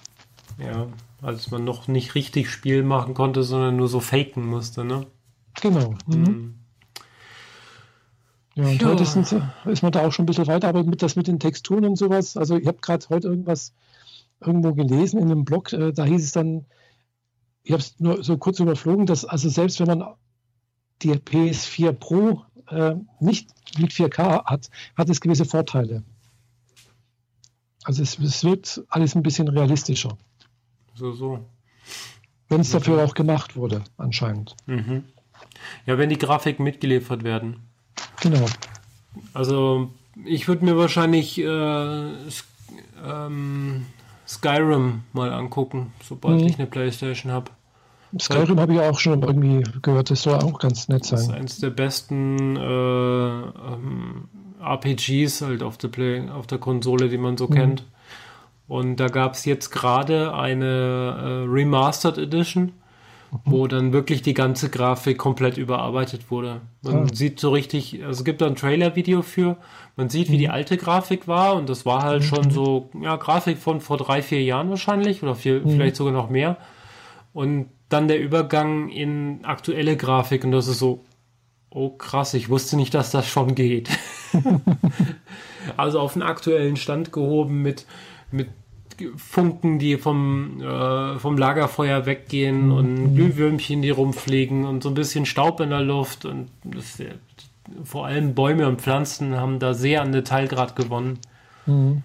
Ja, als man noch nicht richtig Spiel machen konnte, sondern nur so faken musste, ne? Genau. Mhm. Mhm. Ja, und ja. heute sind, ist man da auch schon ein bisschen weiter, aber mit das mit den Texturen und sowas, also ich habe gerade heute irgendwas irgendwo gelesen in einem Blog, äh, da hieß es dann, ich habe es nur so kurz überflogen, dass also selbst wenn man die PS4 Pro äh, nicht mit 4K hat, hat es gewisse Vorteile. Also es, es wird alles ein bisschen realistischer. So, so. Wenn es dafür auch gemacht wurde, anscheinend. Mhm. Ja, wenn die Grafiken mitgeliefert werden. Genau. Also, ich würde mir wahrscheinlich äh, ähm, Skyrim mal angucken, sobald mhm. ich eine Playstation habe. Skyrim habe ich auch schon irgendwie gehört, das soll auch ganz nett sein. Das ist eines der besten äh, ähm, RPGs halt auf der, Play, auf der Konsole, die man so mhm. kennt. Und da gab es jetzt gerade eine äh, Remastered Edition, mhm. wo dann wirklich die ganze Grafik komplett überarbeitet wurde. Man ah. sieht so richtig, also es gibt da ein Trailer-Video für, man sieht, wie mhm. die alte Grafik war und das war halt mhm. schon so, ja, Grafik von vor drei, vier Jahren wahrscheinlich oder vier, mhm. vielleicht sogar noch mehr. Und dann der Übergang in aktuelle Grafik und das ist so, oh krass, ich wusste nicht, dass das schon geht. also auf den aktuellen Stand gehoben mit mit Funken, die vom, äh, vom Lagerfeuer weggehen mhm. und Glühwürmchen, die rumfliegen und so ein bisschen Staub in der Luft. Und das, vor allem Bäume und Pflanzen haben da sehr an Detailgrad gewonnen. Mhm.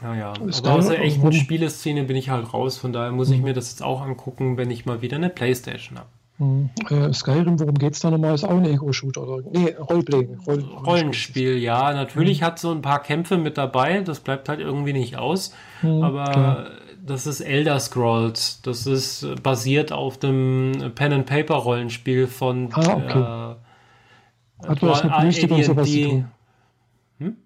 Naja, aber aus der echten Spieleszene bin ich halt raus, von daher muss ich mhm. mir das jetzt auch angucken, wenn ich mal wieder eine Playstation habe. Hm. Äh, Skyrim, worum geht es da nochmal? Ist auch ein Ego-Shooter oder? Nee, Roleplay. Roll Rollenspiel, ja. Natürlich hm. hat so ein paar Kämpfe mit dabei, das bleibt halt irgendwie nicht aus. Hm, aber klar. das ist Elder Scrolls. Das ist basiert auf dem Pen-and-Paper-Rollenspiel von. Ah, okay. Äh, hat was mit Mystik und sowas zu tun? Hm?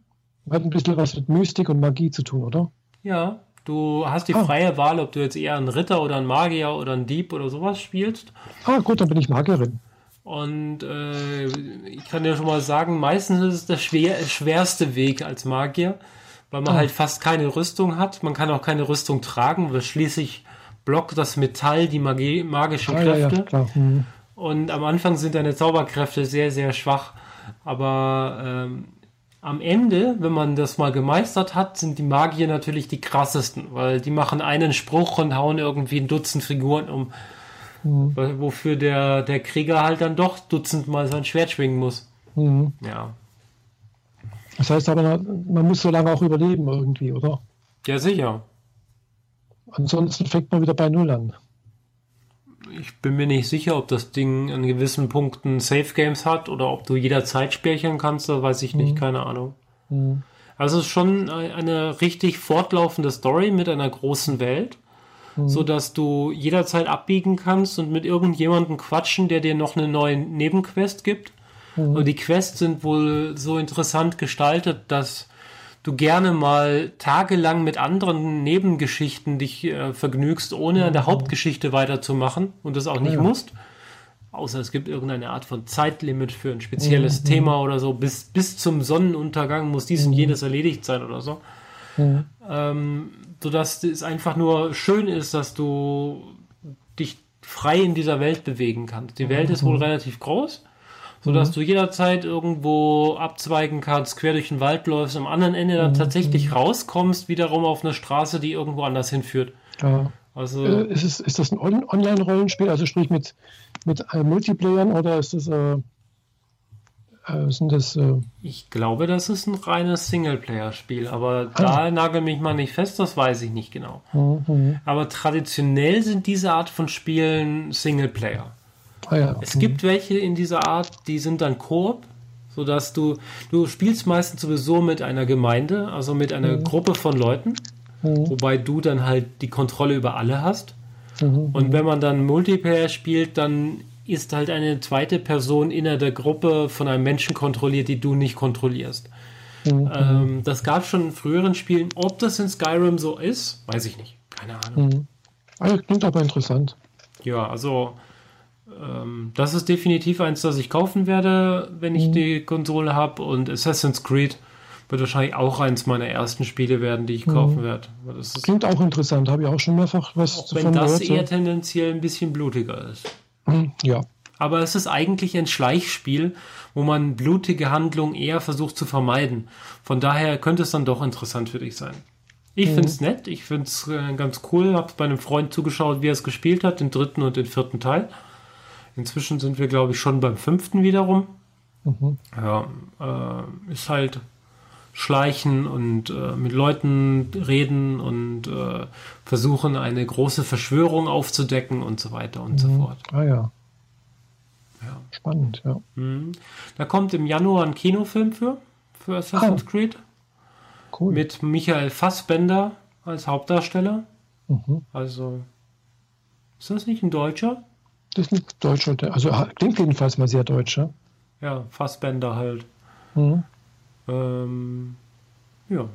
Hat ein bisschen was mit Mystik und Magie zu tun, oder? Ja, Du hast die ah. freie Wahl, ob du jetzt eher einen Ritter oder einen Magier oder einen Dieb oder sowas spielst. Ah, gut, dann bin ich Magierin. Und äh, ich kann dir schon mal sagen, meistens ist es der schwer, schwerste Weg als Magier, weil man ah. halt fast keine Rüstung hat. Man kann auch keine Rüstung tragen, weil schließlich blockt das Metall die Magie, magischen ah, Kräfte. Ja, ja, mhm. Und am Anfang sind deine Zauberkräfte sehr, sehr schwach. Aber ähm, am Ende, wenn man das mal gemeistert hat, sind die Magier natürlich die krassesten, weil die machen einen Spruch und hauen irgendwie ein Dutzend Figuren um. Mhm. Wofür der, der Krieger halt dann doch dutzendmal sein Schwert schwingen muss. Mhm. Ja. Das heißt aber, man muss so lange auch überleben irgendwie, oder? Ja, sicher. Ansonsten fängt man wieder bei Null an. Ich bin mir nicht sicher, ob das Ding an gewissen Punkten Safe Games hat oder ob du jederzeit speichern kannst, da weiß ich nicht, mhm. keine Ahnung. Mhm. Also es ist schon eine richtig fortlaufende Story mit einer großen Welt, mhm. so dass du jederzeit abbiegen kannst und mit irgendjemandem quatschen, der dir noch eine neue Nebenquest gibt. Mhm. Und die Quests sind wohl so interessant gestaltet, dass du gerne mal tagelang mit anderen Nebengeschichten dich äh, vergnügst, ohne an der mhm. Hauptgeschichte weiterzumachen und das auch nicht ja. musst. Außer es gibt irgendeine Art von Zeitlimit für ein spezielles mhm. Thema oder so. Bis, bis zum Sonnenuntergang muss dies und mhm. jenes erledigt sein oder so. Mhm. Ähm, sodass es einfach nur schön ist, dass du dich frei in dieser Welt bewegen kannst. Die Welt ist wohl mhm. relativ groß sodass mhm. du jederzeit irgendwo abzweigen kannst, quer durch den Wald läufst, am anderen Ende dann mhm. tatsächlich rauskommst, wiederum auf eine Straße, die irgendwo anders hinführt. Ja. Also, äh, ist, es, ist das ein On Online-Rollenspiel, also sprich mit, mit äh, Multiplayern oder ist das, äh, äh sind das äh, Ich glaube, das ist ein reines Singleplayer-Spiel, aber ah. da nagel mich mal nicht fest, das weiß ich nicht genau. Mhm. Aber traditionell sind diese Art von Spielen Singleplayer. Ah, ja. Es gibt welche in dieser Art, die sind dann Koop, sodass du, du spielst meistens sowieso mit einer Gemeinde, also mit einer mhm. Gruppe von Leuten, mhm. wobei du dann halt die Kontrolle über alle hast. Mhm. Und wenn man dann Multiplayer spielt, dann ist halt eine zweite Person inner der Gruppe von einem Menschen kontrolliert, die du nicht kontrollierst. Mhm. Ähm, das gab es schon in früheren Spielen. Ob das in Skyrim so ist, weiß ich nicht. Keine Ahnung. Mhm. Also, klingt aber interessant. Ja, also ähm, das ist definitiv eins, das ich kaufen werde, wenn ich mhm. die Konsole habe. Und Assassin's Creed wird wahrscheinlich auch eins meiner ersten Spiele werden, die ich mhm. kaufen werde. Das Klingt auch interessant, habe ich auch schon mehrfach was zu Wenn das eher so. tendenziell ein bisschen blutiger ist. Mhm, ja. Aber es ist eigentlich ein Schleichspiel, wo man blutige Handlungen eher versucht zu vermeiden. Von daher könnte es dann doch interessant für dich sein. Ich mhm. finde es nett, ich finde es äh, ganz cool. Habe bei einem Freund zugeschaut, wie er es gespielt hat, den dritten und den vierten Teil. Inzwischen sind wir, glaube ich, schon beim fünften wiederum. Mhm. Ja, äh, ist halt schleichen und äh, mit Leuten reden und äh, versuchen, eine große Verschwörung aufzudecken und so weiter und mhm. so fort. Ah ja. ja. Spannend, ja. Mhm. Da kommt im Januar ein Kinofilm für, für Assassin's ah. Creed. Cool. Mit Michael Fassbender als Hauptdarsteller. Mhm. Also, ist das nicht ein Deutscher? Das ist ein deutscher, also klingt jedenfalls mal sehr deutsch, ja? Ja, Fassbänder halt. Mhm. Ähm, ja,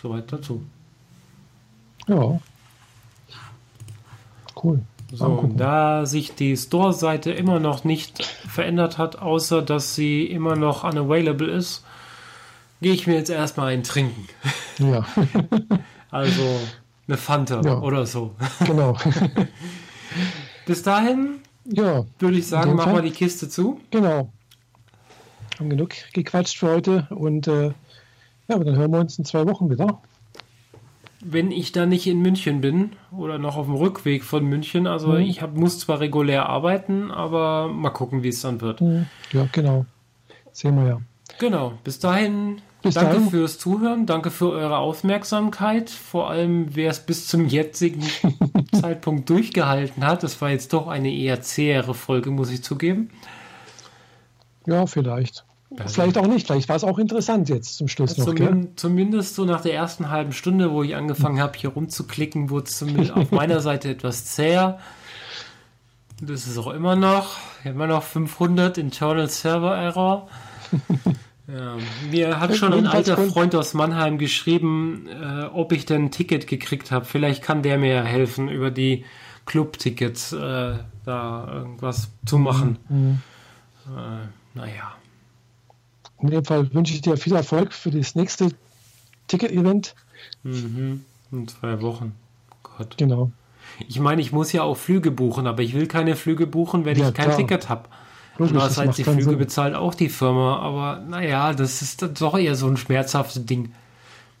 soweit dazu. Ja. Cool. So, da sich die Store-Seite immer noch nicht verändert hat, außer dass sie immer noch unavailable ist, gehe ich mir jetzt erstmal ein Trinken. Ja. also eine Fanta ja. oder so. Genau. Bis dahin ja. Würde ich sagen, machen wir die Kiste zu. Genau. Haben genug gequatscht für heute und äh, ja, aber dann hören wir uns in zwei Wochen wieder. Wenn ich da nicht in München bin oder noch auf dem Rückweg von München, also mhm. ich hab, muss zwar regulär arbeiten, aber mal gucken, wie es dann wird. Mhm. Ja, genau. Sehen wir ja. Genau. Bis dahin bis danke dahin. fürs Zuhören, danke für eure Aufmerksamkeit. Vor allem, wer es bis zum jetzigen Zeitpunkt durchgehalten hat. Das war jetzt doch eine eher zähere Folge, muss ich zugeben. Ja, vielleicht. Also, vielleicht auch nicht. Vielleicht war es auch interessant jetzt zum Schluss noch. Zumindest, zumindest so nach der ersten halben Stunde, wo ich angefangen habe, hier rumzuklicken, wurde es zumindest auf meiner Seite etwas zäher. Das ist auch immer noch. Immer noch 500 Internal Server Error. Ja, mir hat schon ein alter Freund aus Mannheim geschrieben, äh, ob ich denn ein Ticket gekriegt habe. Vielleicht kann der mir helfen, über die Club-Tickets äh, da irgendwas zu machen. Mhm. Äh, naja. In dem Fall wünsche ich dir viel Erfolg für das nächste Ticket-Event. Mhm. In zwei Wochen. Gott. Genau. Ich meine, ich muss ja auch Flüge buchen, aber ich will keine Flüge buchen, wenn ja, ich kein klar. Ticket habe. Logisch, Andererseits die Flüge Sinn. bezahlt auch die Firma, aber naja, das ist doch eher so ein schmerzhaftes Ding.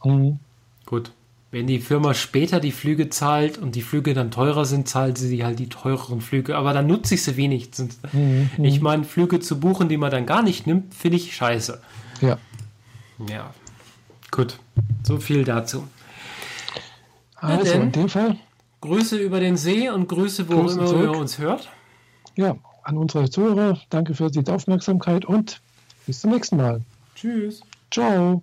Mhm. Gut. Wenn die Firma später die Flüge zahlt und die Flüge dann teurer sind, zahlt sie halt die teureren Flüge. Aber dann nutze ich sie wenigstens. Mhm. Ich meine, Flüge zu buchen, die man dann gar nicht nimmt, finde ich scheiße. Ja. Ja. Gut. So viel dazu. Also in dem Fall. Grüße über den See und Grüße, wo Grüße immer ihr uns hört. Ja, an unsere Zuhörer, danke für die Aufmerksamkeit und bis zum nächsten Mal. Tschüss. Ciao.